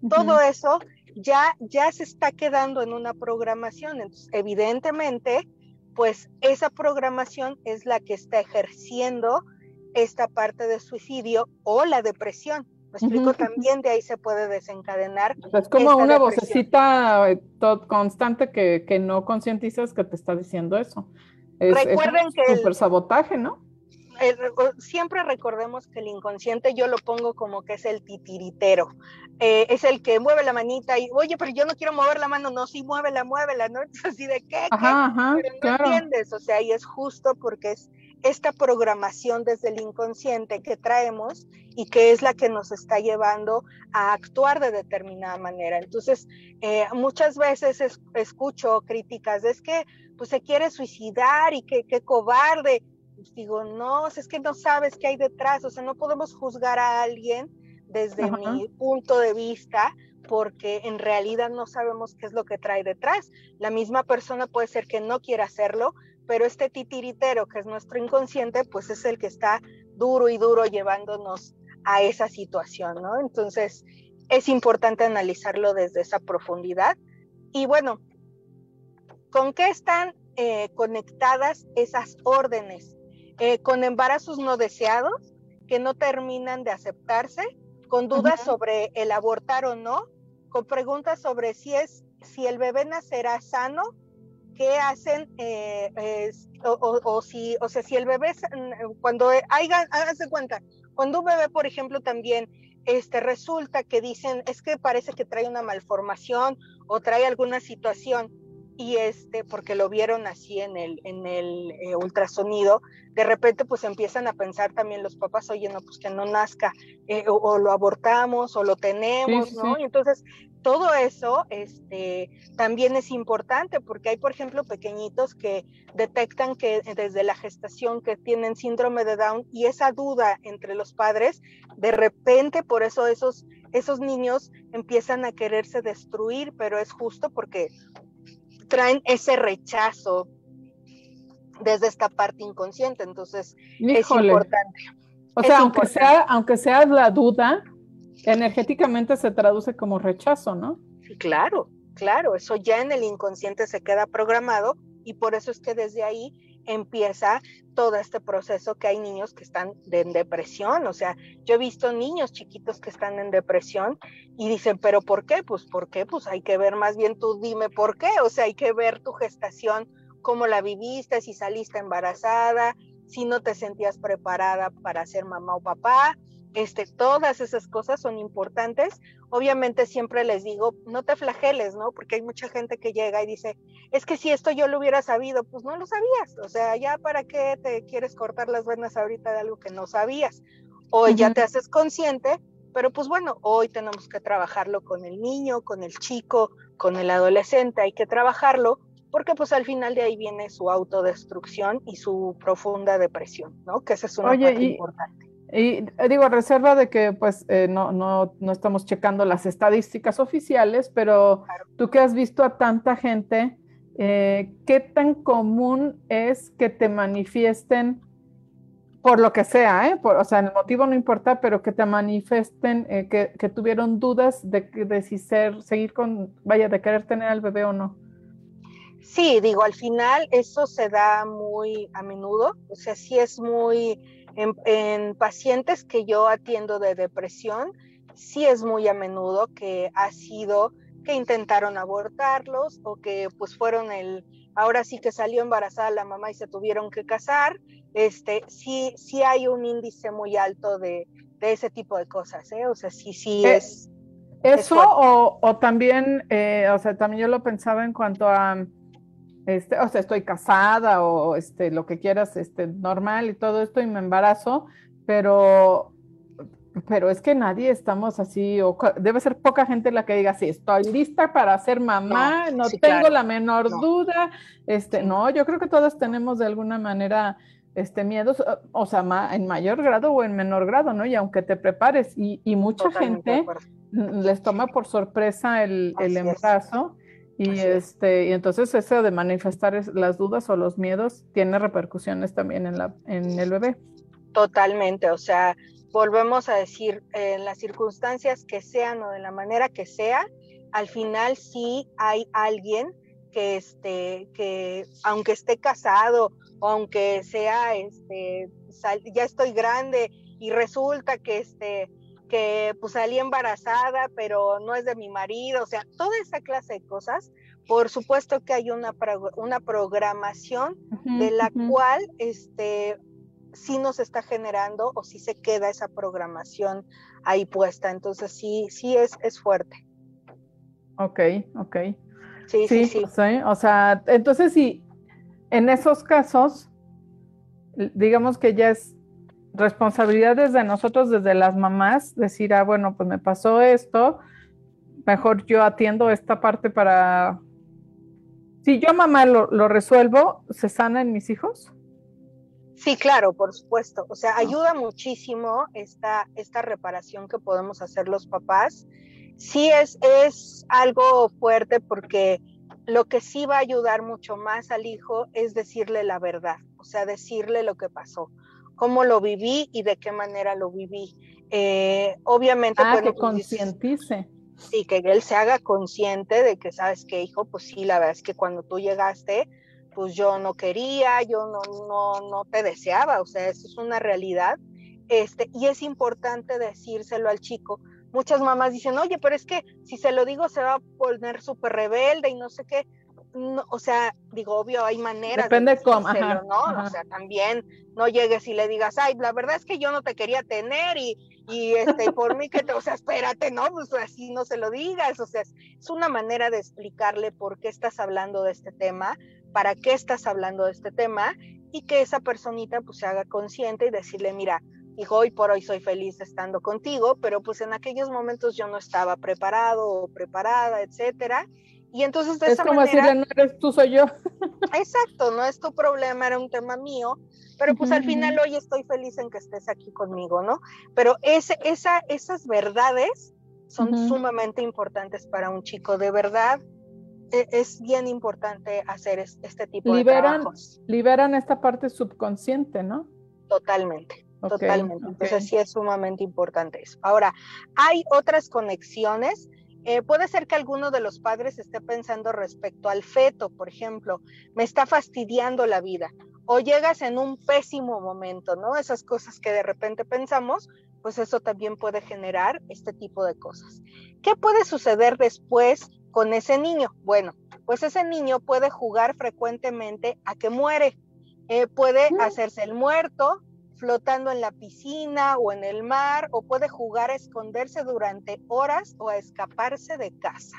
todo eso ya, ya se está quedando en una programación. Entonces, evidentemente, pues esa programación es la que está ejerciendo esta parte de suicidio o la depresión. Me explico, también de ahí se puede desencadenar. Es como una vocecita eh, constante que, que no concientizas que te está diciendo eso. Recuerden que el sabotaje, ¿no? Siempre recordemos que el inconsciente yo lo pongo como que es el titiritero, eh, es el que mueve la manita y, oye, pero yo no quiero mover la mano, no, sí, muévela, muévela, ¿no? Es así de qué, ajá, pero no entiendes, o sea, y es justo porque es esta programación desde el inconsciente que traemos y que es la que nos está llevando a actuar de determinada manera. Entonces, eh, muchas veces escucho críticas, es que pues se quiere suicidar y que, qué cobarde. Digo, no, es que no sabes qué hay detrás, o sea, no podemos juzgar a alguien desde mi punto de vista porque en realidad no sabemos qué es lo que trae detrás. La misma persona puede ser que no quiera hacerlo, pero este titiritero que es nuestro inconsciente, pues es el que está duro y duro llevándonos a esa situación, ¿no? Entonces, es importante analizarlo desde esa profundidad. Y bueno, ¿con qué están eh, conectadas esas órdenes? Eh, con embarazos no deseados que no terminan de aceptarse, con dudas sobre el abortar o no, con preguntas sobre si es si el bebé nacerá sano, qué hacen eh, o, si o sea si el bebé cuando haya háganse cuenta cuando un bebé por ejemplo también este resulta que dicen es que parece que trae una malformación o trae alguna situación y este, porque lo vieron así en el, en el eh, ultrasonido, de repente pues empiezan a pensar también los papás, oye, no, pues que no nazca, eh, o, lo abortamos, o lo tenemos, ¿no? Y entonces todo eso este, también es importante porque hay, por ejemplo, pequeñitos que detectan que desde la gestación que tienen síndrome de Down y esa duda entre los padres, de repente por eso esos, esos niños empiezan a quererse destruir, pero es justo porque traen ese rechazo desde esta parte inconsciente, entonces es importante. O sea, aunque sea, aunque sea la duda, energéticamente se traduce como rechazo, ¿no? Claro, claro, eso ya en el inconsciente se queda programado y por eso es que desde ahí empieza todo este proceso que hay niños que están en depresión. O sea, yo he visto niños chiquitos que están en depresión y dicen, pero ¿por qué? Pues ¿por qué? Pues hay que ver más bien tú dime por qué. O sea, hay que ver tu gestación, cómo la viviste, si saliste embarazada, si no te sentías preparada para ser mamá o papá, este, todas esas cosas son importantes. Obviamente siempre les digo, no te flageles, ¿no? Porque hay mucha gente que llega y dice, es que si esto yo lo hubiera sabido, pues no lo sabías. O sea, ya para qué te quieres cortar las venas ahorita de algo que no sabías. O ya te haces consciente, pero pues bueno, hoy tenemos que trabajarlo con el niño, con el chico, con el adolescente, hay que trabajarlo porque pues al final de ahí viene su autodestrucción y su profunda depresión, ¿no? Que esa es una parte importante. Y eh, digo, reserva de que pues eh, no, no, no, estamos checando las estadísticas oficiales, pero tú que has visto a tanta gente, eh, ¿qué tan común es que te manifiesten por lo que sea, eh? o sea, el motivo no importa, pero que te manifiesten que, que, tuvieron dudas de, de si ser, seguir con, vaya, de querer tener al bebé o no? Sí, digo, al final eso se da muy a menudo, o sea, sí es muy en, pacientes que yo atiendo de depresión, sí es muy a menudo que ha sido que intentaron abortarlos o que pues fueron el, ahora sí que salió embarazada la mamá y se tuvieron que casar, este, sí, sí hay un índice muy alto de, ese tipo de cosas, ¿eh? O sea, sí, sí eh, es... Eso o, o, también, eh, o sea, también yo lo pensaba en cuanto a este, o sea, estoy casada o este, lo que quieras, este, normal y todo esto y me embarazo, pero, pero es que nadie estamos así, o debe ser poca gente la que diga, sí, estoy lista para ser mamá, no, tengo la menor duda, este, no, yo creo que todos tenemos de alguna manera este, miedos, o sea, en mayor grado o en menor grado, ¿no? Y aunque te prepares, y, y mucha gente les toma por sorpresa el, el embarazo. Y, este, y entonces eso de manifestar las dudas o los miedos tiene repercusiones también en, la, en el bebé. Totalmente, o sea, volvemos a decir, en las circunstancias que sean o de la manera que sea, al final sí hay alguien que, este, que aunque esté casado o aunque sea, este, ya estoy grande y resulta que, este, que pues salí embarazada, pero no es de mi marido, o sea, toda esa clase de cosas. Por supuesto que hay una, una programación de la cual este, sí nos está generando o sí se queda esa programación ahí puesta. Entonces sí, sí es, es fuerte. Ok, ok. Sí, sí, sí. O sea, entonces sí, en esos casos, digamos que ya es responsabilidades de nosotros desde las mamás, decir, ah, bueno, pues me pasó esto, mejor yo atiendo esta parte para... Si yo mamá lo, lo resuelvo, ¿se sana en mis hijos? Sí, claro, por supuesto. O sea, ayuda muchísimo esta, esta reparación que podemos hacer los papás. Sí es, es algo fuerte porque lo que sí va a ayudar mucho más al hijo es decirle la verdad, o sea, decirle lo que pasó cómo lo viví y de qué manera lo viví. Eh, obviamente, ah, que concientice. Sí, que él se haga consciente de que, ¿sabes qué, hijo? Pues sí, la verdad es que cuando tú llegaste, pues yo no quería, yo no, no, no te deseaba, o sea, eso es una realidad. Este, y es importante decírselo al chico. Muchas mamás dicen, oye, pero es que si se lo digo se va a poner súper rebelde y no sé qué o sea, digo, obvio, hay maneras. Depende de cómo, ¿no? O sea, también no llegues y le digas, ay, la verdad es que yo no te quería tener y, y este, por mí que te, o sea, espérate, no, pues así no se lo digas, o sea, es una manera de explicarle por qué estás hablando de este tema, para qué estás hablando de este tema y que esa personita pues se haga consciente y decirle, mira, hijo, hoy por hoy soy feliz estando contigo, pero pues en aquellos momentos yo no estaba preparado o preparada, etcétera. Y entonces de es como decirle, no eres tú, soy yo. Exacto, no es tu problema, era un tema mío, pero pues al final hoy estoy feliz en que estés aquí conmigo, ¿no? Pero ese, esa, esas verdades son sumamente importantes para un chico, de verdad. E, es bien importante hacer este tipo de trabajos. Liberan esta parte subconsciente, ¿no? Totalmente. totalmente. Entonces sí es sumamente importante eso. Ahora, hay otras conexiones eh, puede ser que alguno de los padres esté pensando respecto al feto, por ejemplo, me está fastidiando la vida, o llegas en un pésimo momento, ¿no? Esas cosas que de repente pensamos, pues eso también puede generar este tipo de cosas. ¿Qué puede suceder después con ese niño? Bueno, pues ese niño puede jugar frecuentemente a que muere, eh, puede hacerse el muerto, flotando en la piscina o en el mar, o puede jugar a esconderse durante horas o a escaparse de casa.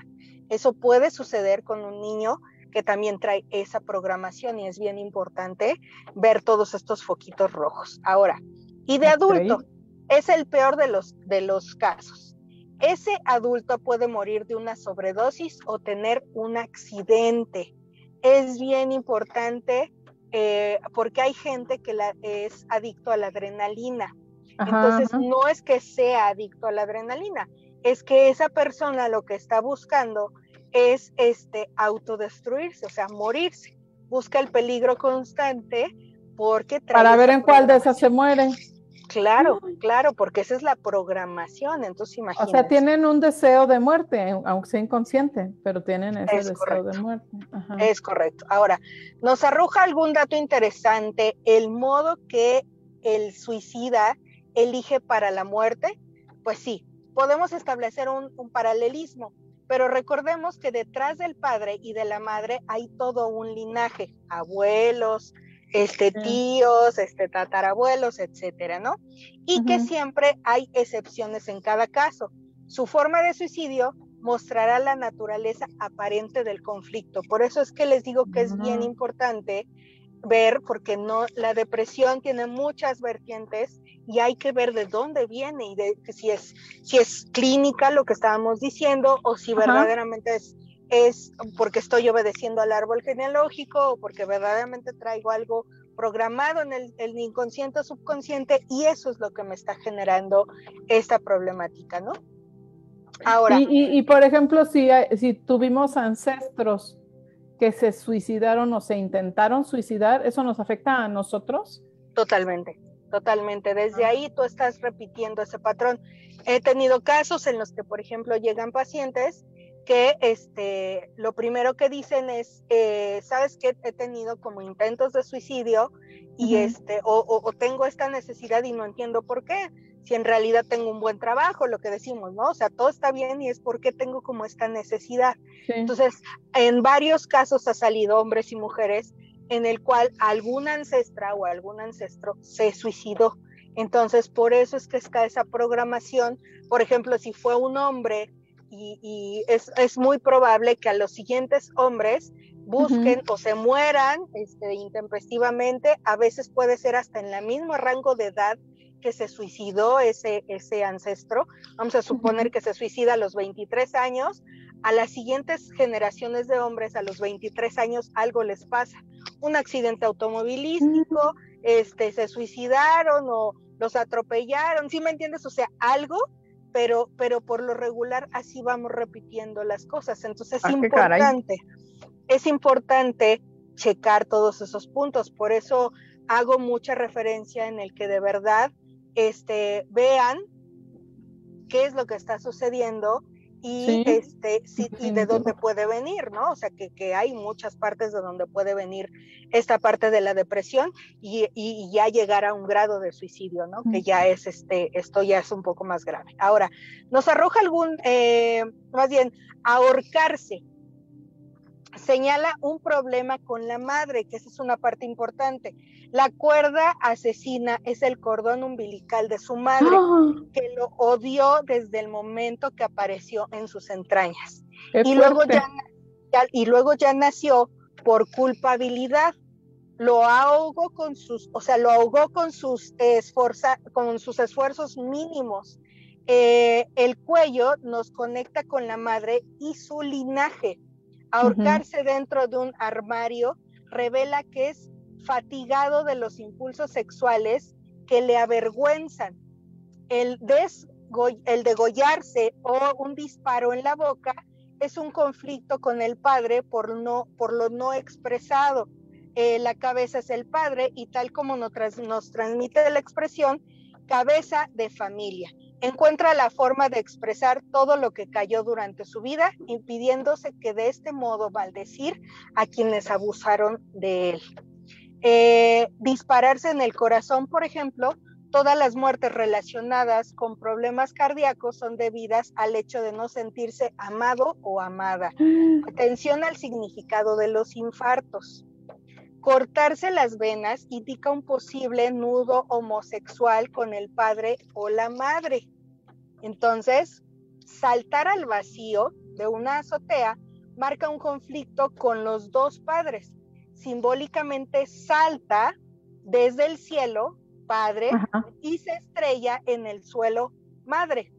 Eso puede suceder con un niño que también trae esa programación y es bien importante ver todos estos foquitos rojos. Ahora, y de adulto, es el peor de los, de los casos. Ese adulto puede morir de una sobredosis o tener un accidente. Es bien importante eh, porque hay gente que la, es adicto a la adrenalina. Entonces, no es que sea adicto a la adrenalina, es que esa persona lo que está buscando es este autodestruirse, o sea, morirse. Busca el peligro constante porque para ver en cuál de esas se muere. Claro, claro, porque esa es la programación, entonces imagínate. O sea, tienen un deseo de muerte, aunque sea inconsciente, pero tienen ese deseo de muerte. Es correcto. Ahora, nos arroja algún dato interesante el modo que el suicida elige para la muerte. Pues sí, podemos establecer un, un paralelismo, pero recordemos que detrás del padre y de la madre hay todo un linaje, abuelos, este, tíos, este, tatarabuelos, etcétera, ¿no? Y que siempre hay excepciones en cada caso. Su forma de suicidio mostrará la naturaleza aparente del conflicto. Por eso es que les digo que es bien importante ver, porque no, la depresión tiene muchas vertientes y hay que ver de dónde viene y de si es, si es clínica lo que estábamos diciendo o si verdaderamente es es porque estoy obedeciendo al árbol genealógico o porque verdaderamente traigo algo programado en el, inconsciente o subconsciente y eso es lo que me está generando esta problemática, ¿no? Ahora. Y, por ejemplo, si, si tuvimos ancestros que se suicidaron o se intentaron suicidar, ¿eso nos afecta a nosotros? Totalmente, totalmente. Desde ah. ahí tú estás repitiendo ese patrón. He tenido casos en los que, por ejemplo, llegan pacientes que este, lo primero que dicen es, eh, sabes que he tenido como intentos de suicidio y este, o, tengo esta necesidad y no entiendo por qué, si en realidad tengo un buen trabajo, lo que decimos, ¿no? O sea, todo está bien y es porque tengo como esta necesidad. Entonces, en varios casos ha salido hombres y mujeres en el cual alguna ancestra o algún ancestro se suicidó. Entonces, por eso es que está esa programación. Por ejemplo, si fue un hombre y, es, muy probable que a los siguientes hombres busquen o se mueran este, intempestivamente, a veces puede ser hasta en el mismo rango de edad que se suicidó ese, ese ancestro, vamos a suponer que se suicida a los 23 años, a las siguientes generaciones de hombres a los 23 años algo les pasa, un accidente automovilístico, este, se suicidaron o los atropellaron, ¿sí me entiendes? O sea, algo pero, pero por lo regular así vamos repitiendo las cosas. Entonces es ah, importante, es importante checar todos esos puntos. Por eso hago mucha referencia en el que de verdad este, vean qué es lo que está sucediendo y este y de dónde puede venir, ¿no? O sea que, que, hay muchas partes de donde puede venir esta parte de la depresión y, y, ya llegar a un grado de suicidio, ¿no? Que ya es este, esto ya es un poco más grave. Ahora, nos arroja algún, eh, más bien, ahorcarse. Señala un problema con la madre, que esa es una parte importante. La cuerda asesina es el cordón umbilical de su madre, ah. que lo odió desde el momento que apareció en sus entrañas. Y luego ya, y luego ya nació por culpabilidad. Lo ahogó con sus, o sea, lo ahogó con sus, esforza, con sus esfuerzos mínimos. Eh, el cuello nos conecta con la madre y su linaje Ahorcarse dentro de un armario revela que es fatigado de los impulsos sexuales que le avergüenzan. El, el degollarse o un disparo en la boca es un conflicto con el padre por, no, por lo no expresado. Eh, la cabeza es el padre y tal como nos, nos transmite la expresión, cabeza de familia encuentra la forma de expresar todo lo que cayó durante su vida, impidiéndose que de este modo maldecir a quienes abusaron de él. Eh, dispararse en el corazón, por ejemplo, todas las muertes relacionadas con problemas cardíacos son debidas al hecho de no sentirse amado o amada. Atención al significado de los infartos. Cortarse las venas indica un posible nudo homosexual con el padre o la madre. Entonces, saltar al vacío de una azotea marca un conflicto con los dos padres. Simbólicamente salta desde el cielo, padre, y se estrella en el suelo, madre.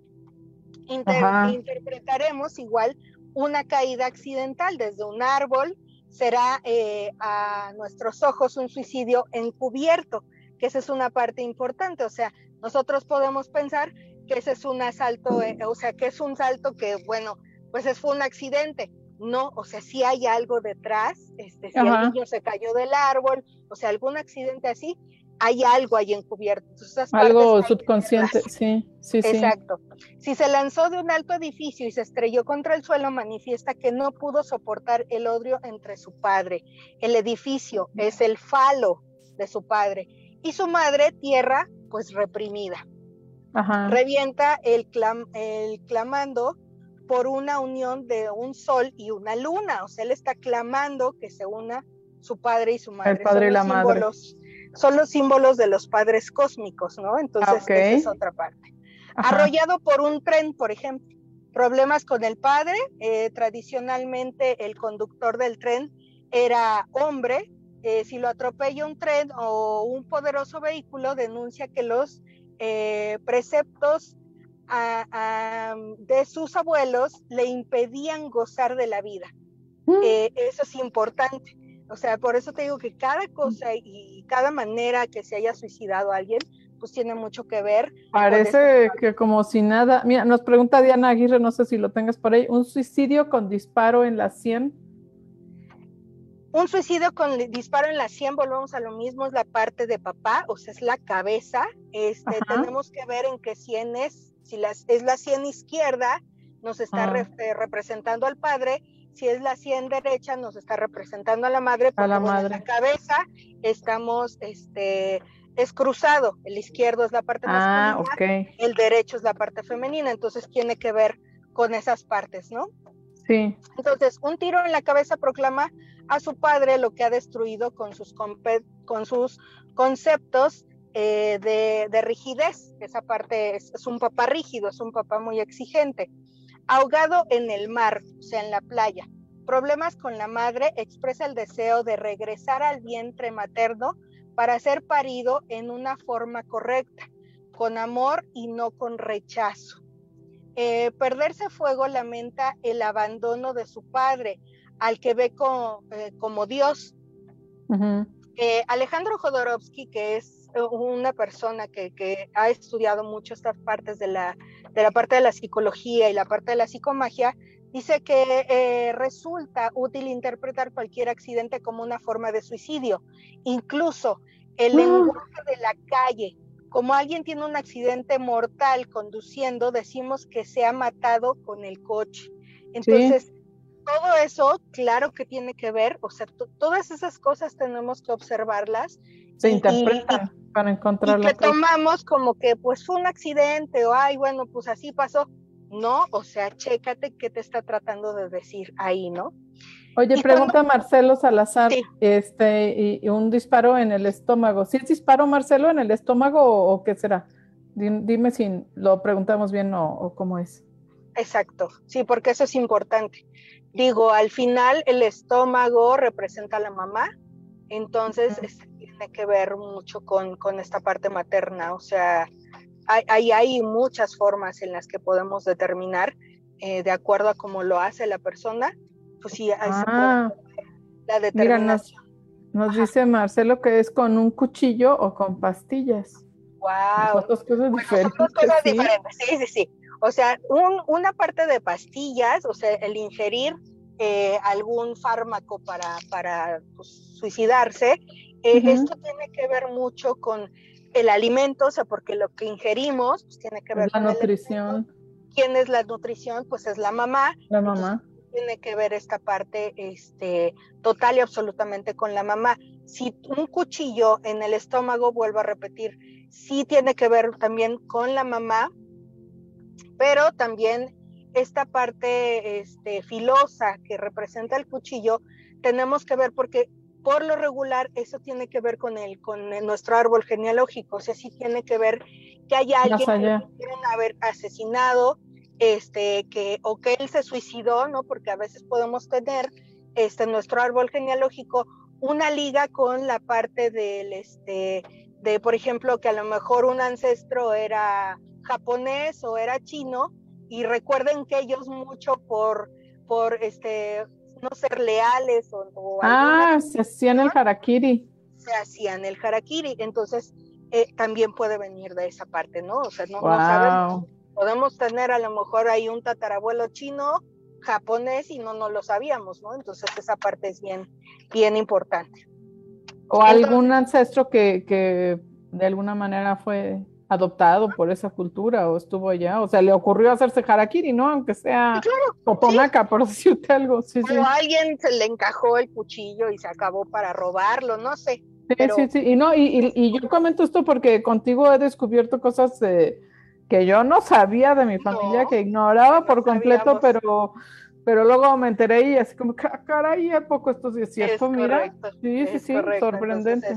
interpretaremos igual una caída accidental desde un árbol, será eh, a nuestros ojos un suicidio encubierto, que esa es una parte importante. O sea, nosotros podemos pensar que ese es un asalto, eh, o sea, que es un salto que, bueno, pues es, fue un accidente. No, o sea, si hay algo detrás, este, si el niño se cayó del árbol, o sea, algún accidente así, hay algo ahí encubierto. algo subconsciente, sí, sí, sí. Exacto. Si se lanzó de un alto edificio y se estrelló contra el suelo, manifiesta que no pudo soportar el odio entre su padre. El edificio es el falo de su padre y su madre, tierra, pues reprimida. Revienta el, el clamando por una unión de un sol y una luna. O sea, él está clamando que se una su padre y su madre. El padre y la madre son los símbolos de los padres cósmicos, ¿no? Entonces, esa es otra parte. Arrollado por un tren, por ejemplo. Problemas con el padre. Eh, tradicionalmente, el conductor del tren era hombre. Eh, si lo atropella un tren o un poderoso vehículo, denuncia que los eh, preceptos de sus abuelos le impedían gozar de la vida. Mm. eso es importante. O sea, por eso te digo que cada cosa y cada manera que se haya suicidado alguien, pues tiene mucho que ver. Parece que como si nada. Mira, nos pregunta Diana Aguirre, no sé si lo tengas por ahí, un suicidio con disparo en la 100. Un suicidio con disparo en la 100, volvemos a lo mismo, es la parte de papá, o sea, es la cabeza. Este, tenemos que ver en qué 100 es, si las, es la 100 izquierda, nos está ah. eh, representando al padre, si es la 100 derecha, nos está representando a la madre, porque a la, madre. la cabeza estamos, este, es cruzado, el izquierdo es la parte ah, masculina, el derecho es la parte femenina, entonces tiene que ver con esas partes, ¿no? Sí. Entonces, un tiro en la cabeza proclama a su padre lo que ha destruido con sus, con sus conceptos eh, de, de, rigidez. Esa parte es, es, un papá rígido, es un papá muy exigente ahogado en el mar, o sea, en la playa. Problemas con la madre expresa el deseo de regresar al vientre materno para ser parido en una forma correcta, con amor y no con rechazo. Eh, perderse fuego lamenta el abandono de su padre, al que ve como, eh, como Dios. Eh, Alejandro Jodorowsky, que es una persona que, que, ha estudiado mucho estas partes de la de la parte de la psicología y la parte de la psicomagia, dice que eh, resulta útil interpretar cualquier accidente como una forma de suicidio. Incluso el lenguaje de la calle, como alguien tiene un accidente mortal conduciendo, decimos que se ha matado con el coche. Entonces, todo eso, claro que tiene que ver, o sea, todas esas cosas tenemos que observarlas. Se interpretan para encontrar y que tomamos como que pues fue un accidente o ay, bueno, pues así pasó. No, o sea, chécate qué te está tratando de decir ahí, ¿no? Oye, pregunta Marcelo Salazar, este, y, un disparo en el estómago. ¿Sí es disparo, Marcelo, en el estómago o, qué será? Dime, si lo preguntamos bien o, cómo es. Exacto, sí, porque eso es importante. Digo, al final el estómago representa a la mamá, entonces tiene que ver mucho con, con, esta parte materna, o sea, hay, hay, muchas formas en las que podemos determinar, eh, de acuerdo a cómo lo hace la persona, pues sí, ahí ah, la determinación. nos, dice Marcelo que es con un cuchillo o con pastillas. Wow. Dos cosas diferentes. cosas diferentes, sí, sí, sí. O sea, un, una parte de pastillas, o sea, el ingerir eh, algún fármaco para, para pues, suicidarse, eh, esto tiene que ver mucho con el alimento, o sea, porque lo que ingerimos pues, tiene que ver con la nutrición. ¿Quién es la nutrición? Pues es la mamá. La mamá tiene que ver esta parte este, total y absolutamente con la mamá. Si un cuchillo en el estómago, vuelvo a repetir, sí tiene que ver también con la mamá, pero también esta parte este, filosa que representa el cuchillo, tenemos que ver porque por lo regular eso tiene que ver con el con nuestro árbol genealógico, o sea, sí tiene que ver que haya alguien que quieren haber asesinado este, que, o que él se suicidó, ¿no? Porque a veces podemos tener este, nuestro árbol genealógico una liga con la parte del, este, de, por ejemplo, que a lo mejor un ancestro era japonés o era chino, y recuerden que ellos mucho por, por este, no ser leales o... ah, se hacían el harakiri. Se hacían el harakiri, entonces eh, también puede venir de esa parte, ¿no? O sea, no, no sabemos podemos tener a lo mejor ahí un tatarabuelo chino, japonés y no no lo sabíamos, ¿no? Entonces esa parte es bien, bien importante. O algún ancestro que, que de alguna manera fue adoptado por esa cultura o estuvo allá, o sea, le ocurrió hacerse harakiri, ¿no? Aunque sea totonaca, por decirte algo. Sí, o alguien se le encajó el cuchillo y se acabó para robarlo, no sé. Sí, sí, sí, y no, y, y, yo comento esto porque contigo he descubierto cosas de que yo no sabía de mi familia, que ignoraba por completo, pero pero luego me enteré y así como, ah, caray, ¿a poco esto sí es cierto? Mira, sí, sí, sí, sorprendente.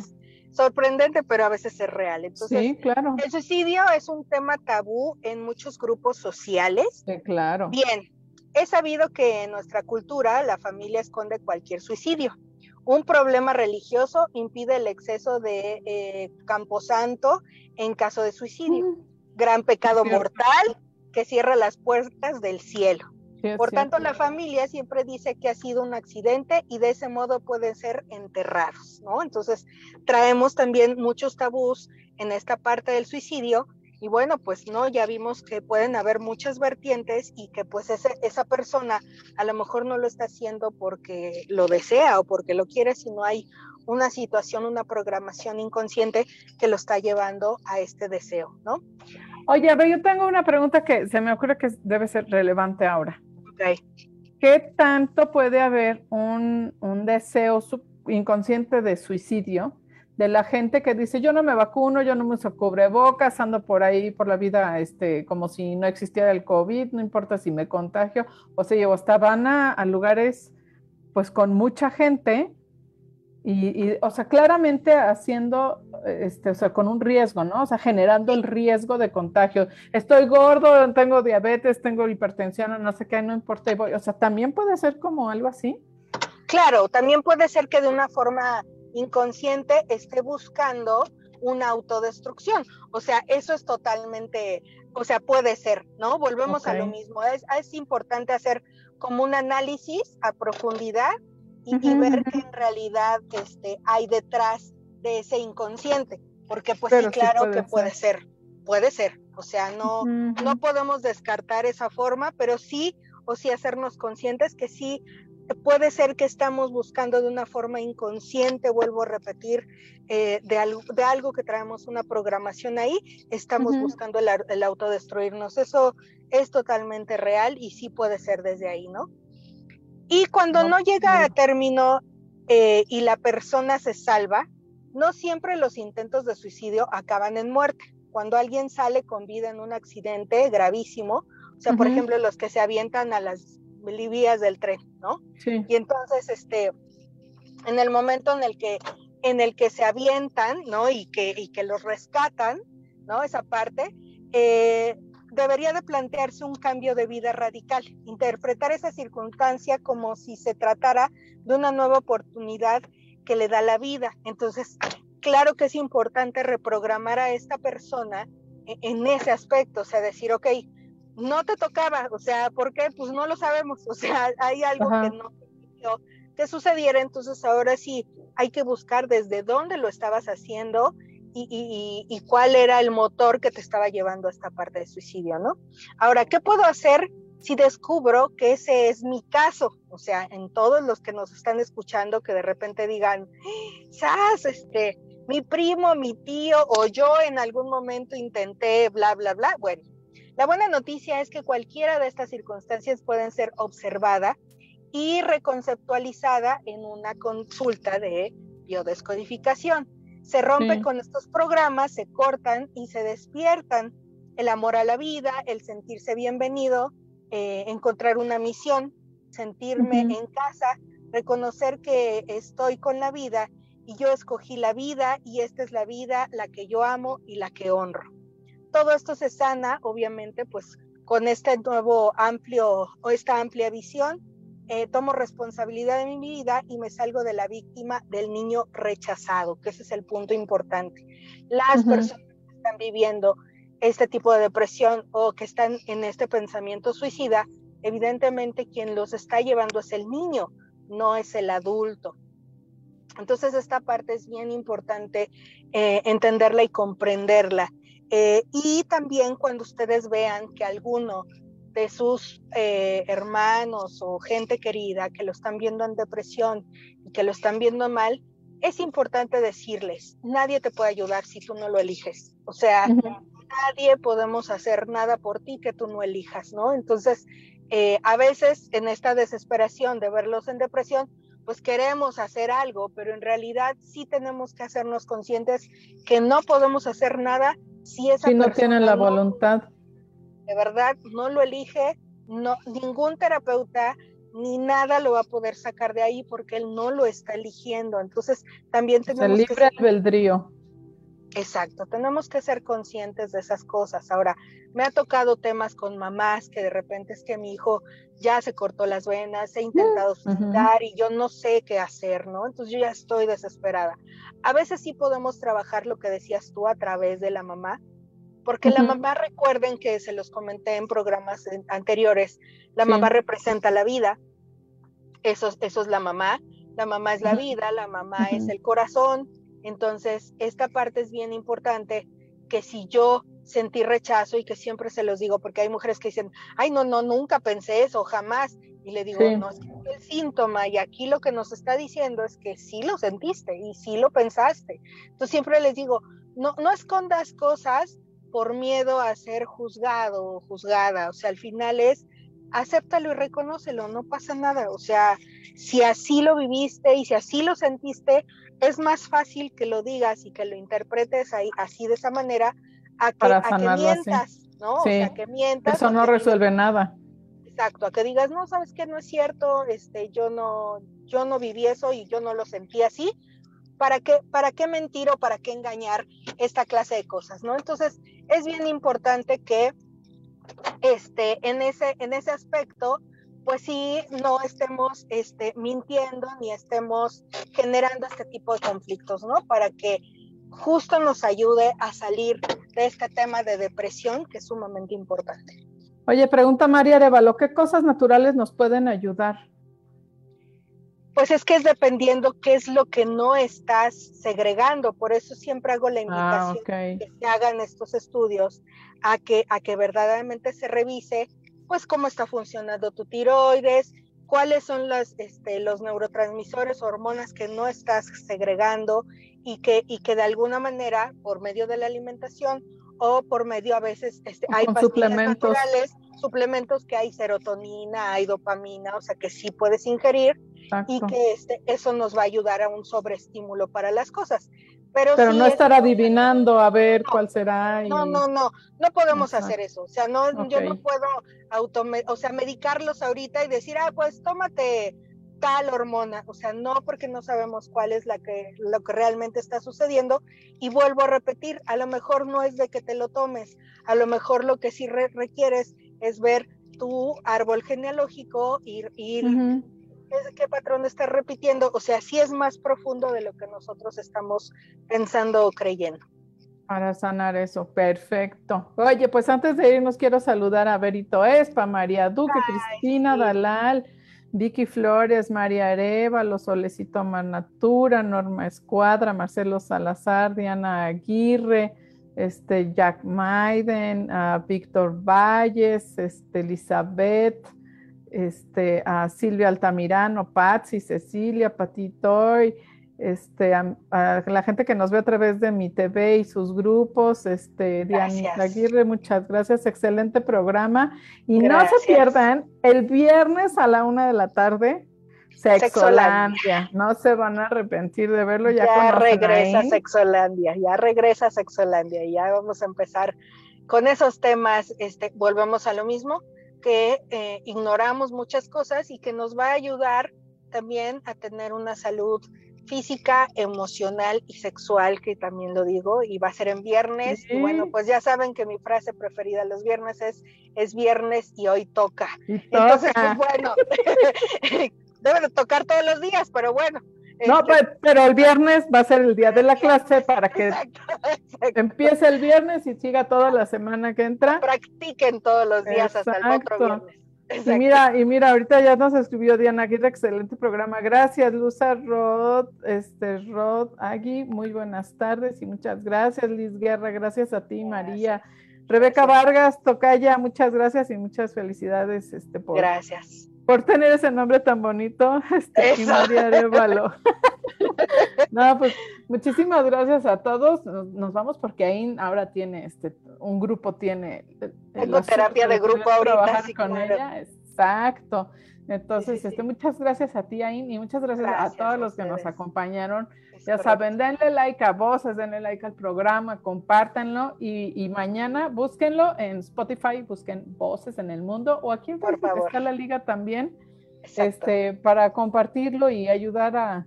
Sorprendente, pero a veces es real. Entonces, sí, claro. El suicidio es un tema tabú en muchos grupos sociales. Sí, claro. Bien, he sabido que en nuestra cultura la familia esconde cualquier suicidio. Un problema religioso impide el exceso de eh, camposanto en caso de suicidio. Mm gran pecado mortal que cierra las puertas del cielo. Por tanto, la familia siempre dice que ha sido un accidente y de ese modo pueden ser enterrados, ¿no? Entonces, traemos también muchos tabús en esta parte del suicidio y bueno, pues no, ya vimos que pueden haber muchas vertientes y que pues esa persona a lo mejor no lo está haciendo porque lo desea o porque lo quiere, sino hay una situación, una programación inconsciente que lo está llevando a este deseo, ¿no? Oye, a ver, yo tengo una pregunta que se me ocurre que debe ser relevante ahora. ¿Qué tanto puede haber un, un deseo inconsciente de suicidio de la gente que dice yo no me vacuno, yo no me uso cubrebocas, ando por ahí por la vida este, como si no existiera el COVID, no importa si me contagio, o sea, yo hasta van a, a lugares pues con mucha gente y, o sea, claramente haciendo, este, o sea, con un riesgo, ¿no? O sea, generando el riesgo de contagio. Estoy gordo, tengo diabetes, tengo hipertensión, no sé qué, no importa. O sea, también puede ser como algo así. Claro, también puede ser que de una forma inconsciente esté buscando una autodestrucción. O sea, eso es totalmente, o sea, puede ser, ¿no? Volvemos a lo mismo. Es, es importante hacer como un análisis a profundidad y, ver qué en realidad este, hay detrás de ese inconsciente, porque pues sí, claro que puede ser. puede ser, o sea, no, no podemos descartar esa forma, pero sí, o sí hacernos conscientes que sí puede ser que estamos buscando de una forma inconsciente, vuelvo a repetir, eh, de, algo, de algo que traemos una programación ahí, estamos buscando el, el, autodestruirnos. Eso es totalmente real y sí puede ser desde ahí, ¿no? Y cuando no, llega a término eh, y la persona se salva, no siempre los intentos de suicidio acaban en muerte. Cuando alguien sale con vida en un accidente gravísimo, o sea, por ejemplo, los que se avientan a las vías del tren, ¿no? Sí. Y entonces, este, en el momento en el que, en el que se avientan, ¿no? Y que, y que los rescatan, ¿no? Esa parte, eh, debería de plantearse un cambio de vida radical, interpretar esa circunstancia como si se tratara de una nueva oportunidad que le da la vida. Entonces, claro que es importante reprogramar a esta persona e-, en ese aspecto, o sea, decir, ok, no te tocaba, o sea, ¿por qué? Pues no lo sabemos, o sea, hay algo que no te sucediera, entonces ahora sí hay que buscar desde dónde lo estabas haciendo y, cuál era el motor que te estaba llevando a esta parte de suicidio, ¿no? Ahora, ¿qué puedo hacer si descubro que ese es mi caso? O sea, en todos los que nos están escuchando que de repente digan, ¡Sas! Este, mi primo, mi tío o yo en algún momento intenté bla, bla, bla. Bueno, la buena noticia es que cualquiera de estas circunstancias pueden ser observada y reconceptualizada en una consulta de biodescodificación. Se rompe con estos programas, se cortan y se despiertan el amor a la vida, el sentirse bienvenido, eh, encontrar una misión, sentirme en casa, reconocer que estoy con la vida y yo escogí la vida y esta es la vida, la que yo amo y la que honro. Todo esto se sana, obviamente, pues con este nuevo amplio o esta amplia visión, eh, tomo responsabilidad de mi vida y me salgo de la víctima del niño rechazado, que ese es el punto importante. Las personas que están viviendo este tipo de depresión o que están en este pensamiento suicida, evidentemente quien los está llevando es el niño, no es el adulto. Entonces esta parte es bien importante eh, entenderla y comprenderla. Eh, y también cuando ustedes vean que alguno de sus eh, hermanos o gente querida que lo están viendo en depresión y que lo están viendo mal, es importante decirles, nadie te puede ayudar si tú no lo eliges. O sea, nadie podemos hacer nada por ti que tú no elijas, ¿no? Entonces, eh, a veces en esta desesperación de verlos en depresión, pues queremos hacer algo, pero en realidad sí tenemos que hacernos conscientes que no podemos hacer nada si esa no tienen la voluntad. De verdad, no lo elige, no, ningún terapeuta ni nada lo va a poder sacar de ahí porque él no lo está eligiendo. Entonces, también tenemos el libre albedrío. Exacto, tenemos que ser conscientes de esas cosas. Ahora, me ha tocado temas con mamás que de repente es que mi hijo ya se cortó las venas, he intentado suicidar y yo no sé qué hacer, ¿no? Entonces yo ya estoy desesperada. A veces sí podemos trabajar lo que decías tú a través de la mamá, porque la mamá, recuerden que se los comenté en programas anteriores, la mamá representa la vida, eso, eso es la mamá, la mamá es la vida, la mamá es el corazón, entonces esta parte es bien importante que si yo sentí rechazo y que siempre se los digo, porque hay mujeres que dicen, ay, no, no, nunca pensé eso, jamás. Y le digo, no, es el síntoma y aquí lo que nos está diciendo es que sí lo sentiste y sí lo pensaste. Entonces siempre les digo, no, no escondas cosas por miedo a ser juzgado o juzgada. O sea, al final es, acéptalo y reconócelo, no pasa nada. O sea, si así lo viviste y si así lo sentiste, es más fácil que lo digas y que lo interpretes ahí, así de esa manera a que, mientas, ¿no? O sea, que mientas. Eso no resuelve nada. Exacto, a que digas, no, sabes que no es cierto, este, yo no, yo no viví eso y yo no lo sentí así. ¿Para qué, ¿Para qué mentir o para qué engañar esta clase de cosas, no? Entonces, es bien importante que este, en, ese, en ese aspecto, pues sí, no estemos este, mintiendo ni estemos generando este tipo de conflictos, ¿no? Para que justo nos ayude a salir de este tema de depresión que es sumamente importante. Oye, pregunta María Arevalo, ¿qué cosas naturales nos pueden ayudar? Pues es que es dependiendo qué es lo que no estás segregando, por eso siempre hago la ah, invitación que se hagan estos estudios a que, a que verdaderamente se revise pues cómo está funcionando tu tiroides, cuáles son las, este, los neurotransmisores, hormonas que no estás segregando y que, y que de alguna manera, por medio de la alimentación o por medio a veces, este, hay suplementos. naturales, suplementos que hay serotonina, hay dopamina, o sea que sí puedes ingerir y que este, eso nos va a ayudar a un sobreestímulo para las cosas. Pero, pero no estar adivinando a ver cuál será. No, no, no, no podemos hacer eso. O sea, no, yo no puedo auto, o sea, medicarlos ahorita y decir, ah, pues tómate tal hormona, o sea, no porque no sabemos cuál es la que, lo que realmente está sucediendo. Y vuelvo a repetir, a lo mejor no es de que te lo tomes, a lo mejor lo que sí requieres es ver tu árbol genealógico, ir, ir qué patrón estás repitiendo, o sea, sí es más profundo de lo que nosotros estamos pensando o creyendo. Para sanar eso, perfecto. Oye, pues antes de irnos quiero saludar a Berito Espa, María Duque, Cristina Dalal. Vicky Flores, María Arevalo, Solecito Manatura, Norma Escuadra, Marcelo Salazar, Diana Aguirre, este, Jack Maiden, Víctor Valles, este, Elizabeth, este, a Silvia Altamirano, Patsy, Cecilia, Patitoy, este, a, la gente que nos ve a través de mi TV y sus grupos, este, Diana Aguirre, muchas gracias, excelente programa. Y no se pierdan, el viernes a la una de la tarde, Sexolandia. No se van a arrepentir de verlo. Ya, ya regresa Sexolandia, ya regresa Sexolandia, ya vamos a empezar con esos temas, este, volvemos a lo mismo, que eh, ignoramos muchas cosas y que nos va a ayudar también a tener una salud física, emocional y sexual, que también lo digo, y va a ser en viernes. Y bueno, pues ya saben que mi frase preferida los viernes es, es viernes y hoy toca. Entonces, pues bueno, deben tocar todos los días, pero bueno. No, este pues, pero el viernes va a ser el día de la clase para que empiece el viernes y siga toda la semana que entra. Practiquen todos los días hasta el otro viernes. Y mira, y mira, ahorita ya nos escribió Diana Aguirre, excelente programa. Gracias, Luza Rod, este Rod Agui, muy buenas tardes y muchas gracias, Liz Guerra, gracias a ti, María. Rebeca Vargas, Tocaya, muchas gracias y muchas felicidades este, por, gracias. Por tener ese nombre tan bonito. Este, y María Arevalo. no, pues muchísimas gracias a todos. Nos, vamos porque ahí ahora tiene este un grupo tiene Tengo terapia de grupo ahorita trabajar con ella. Exacto. Entonces, este, muchas gracias a ti, Ain, y muchas gracias, a todos los que nos acompañaron. ya saben, denle like a voces, denle like al programa, compártanlo y, y, mañana búsquenlo en Spotify, busquen voces en el mundo o aquí en Facebook está la liga también, este, para compartirlo y ayudar a,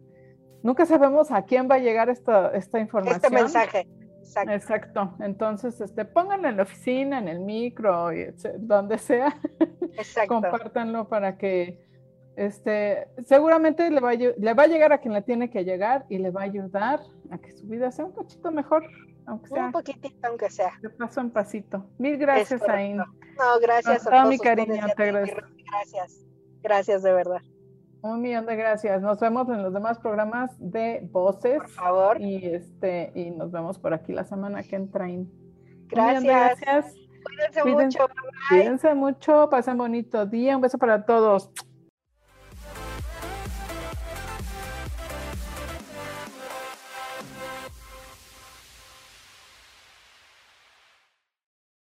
nunca sabemos a quién va a llegar esta, esta información. Este mensaje. Exacto. Exacto. Entonces, este, pónganlo en la oficina, en el micro, donde sea. Exacto. Compártanlo para que este, seguramente le va, a, le va a llegar a quien le tiene que llegar y le va a ayudar a que su vida sea un poquito mejor, aunque sea. Un poquitito, aunque sea. De paso en pasito. Mil gracias, Ain. No, gracias a todos. mi cariño, te agradezco. Gracias. Gracias de verdad. Un millón de gracias. Nos vemos en los demás programas de voces. Por favor. Y este, y nos vemos por aquí la semana que entra. Gracias. gracias. Cuídense, mucho. Cuídense mucho. Pasen bonito día. Un beso para todos.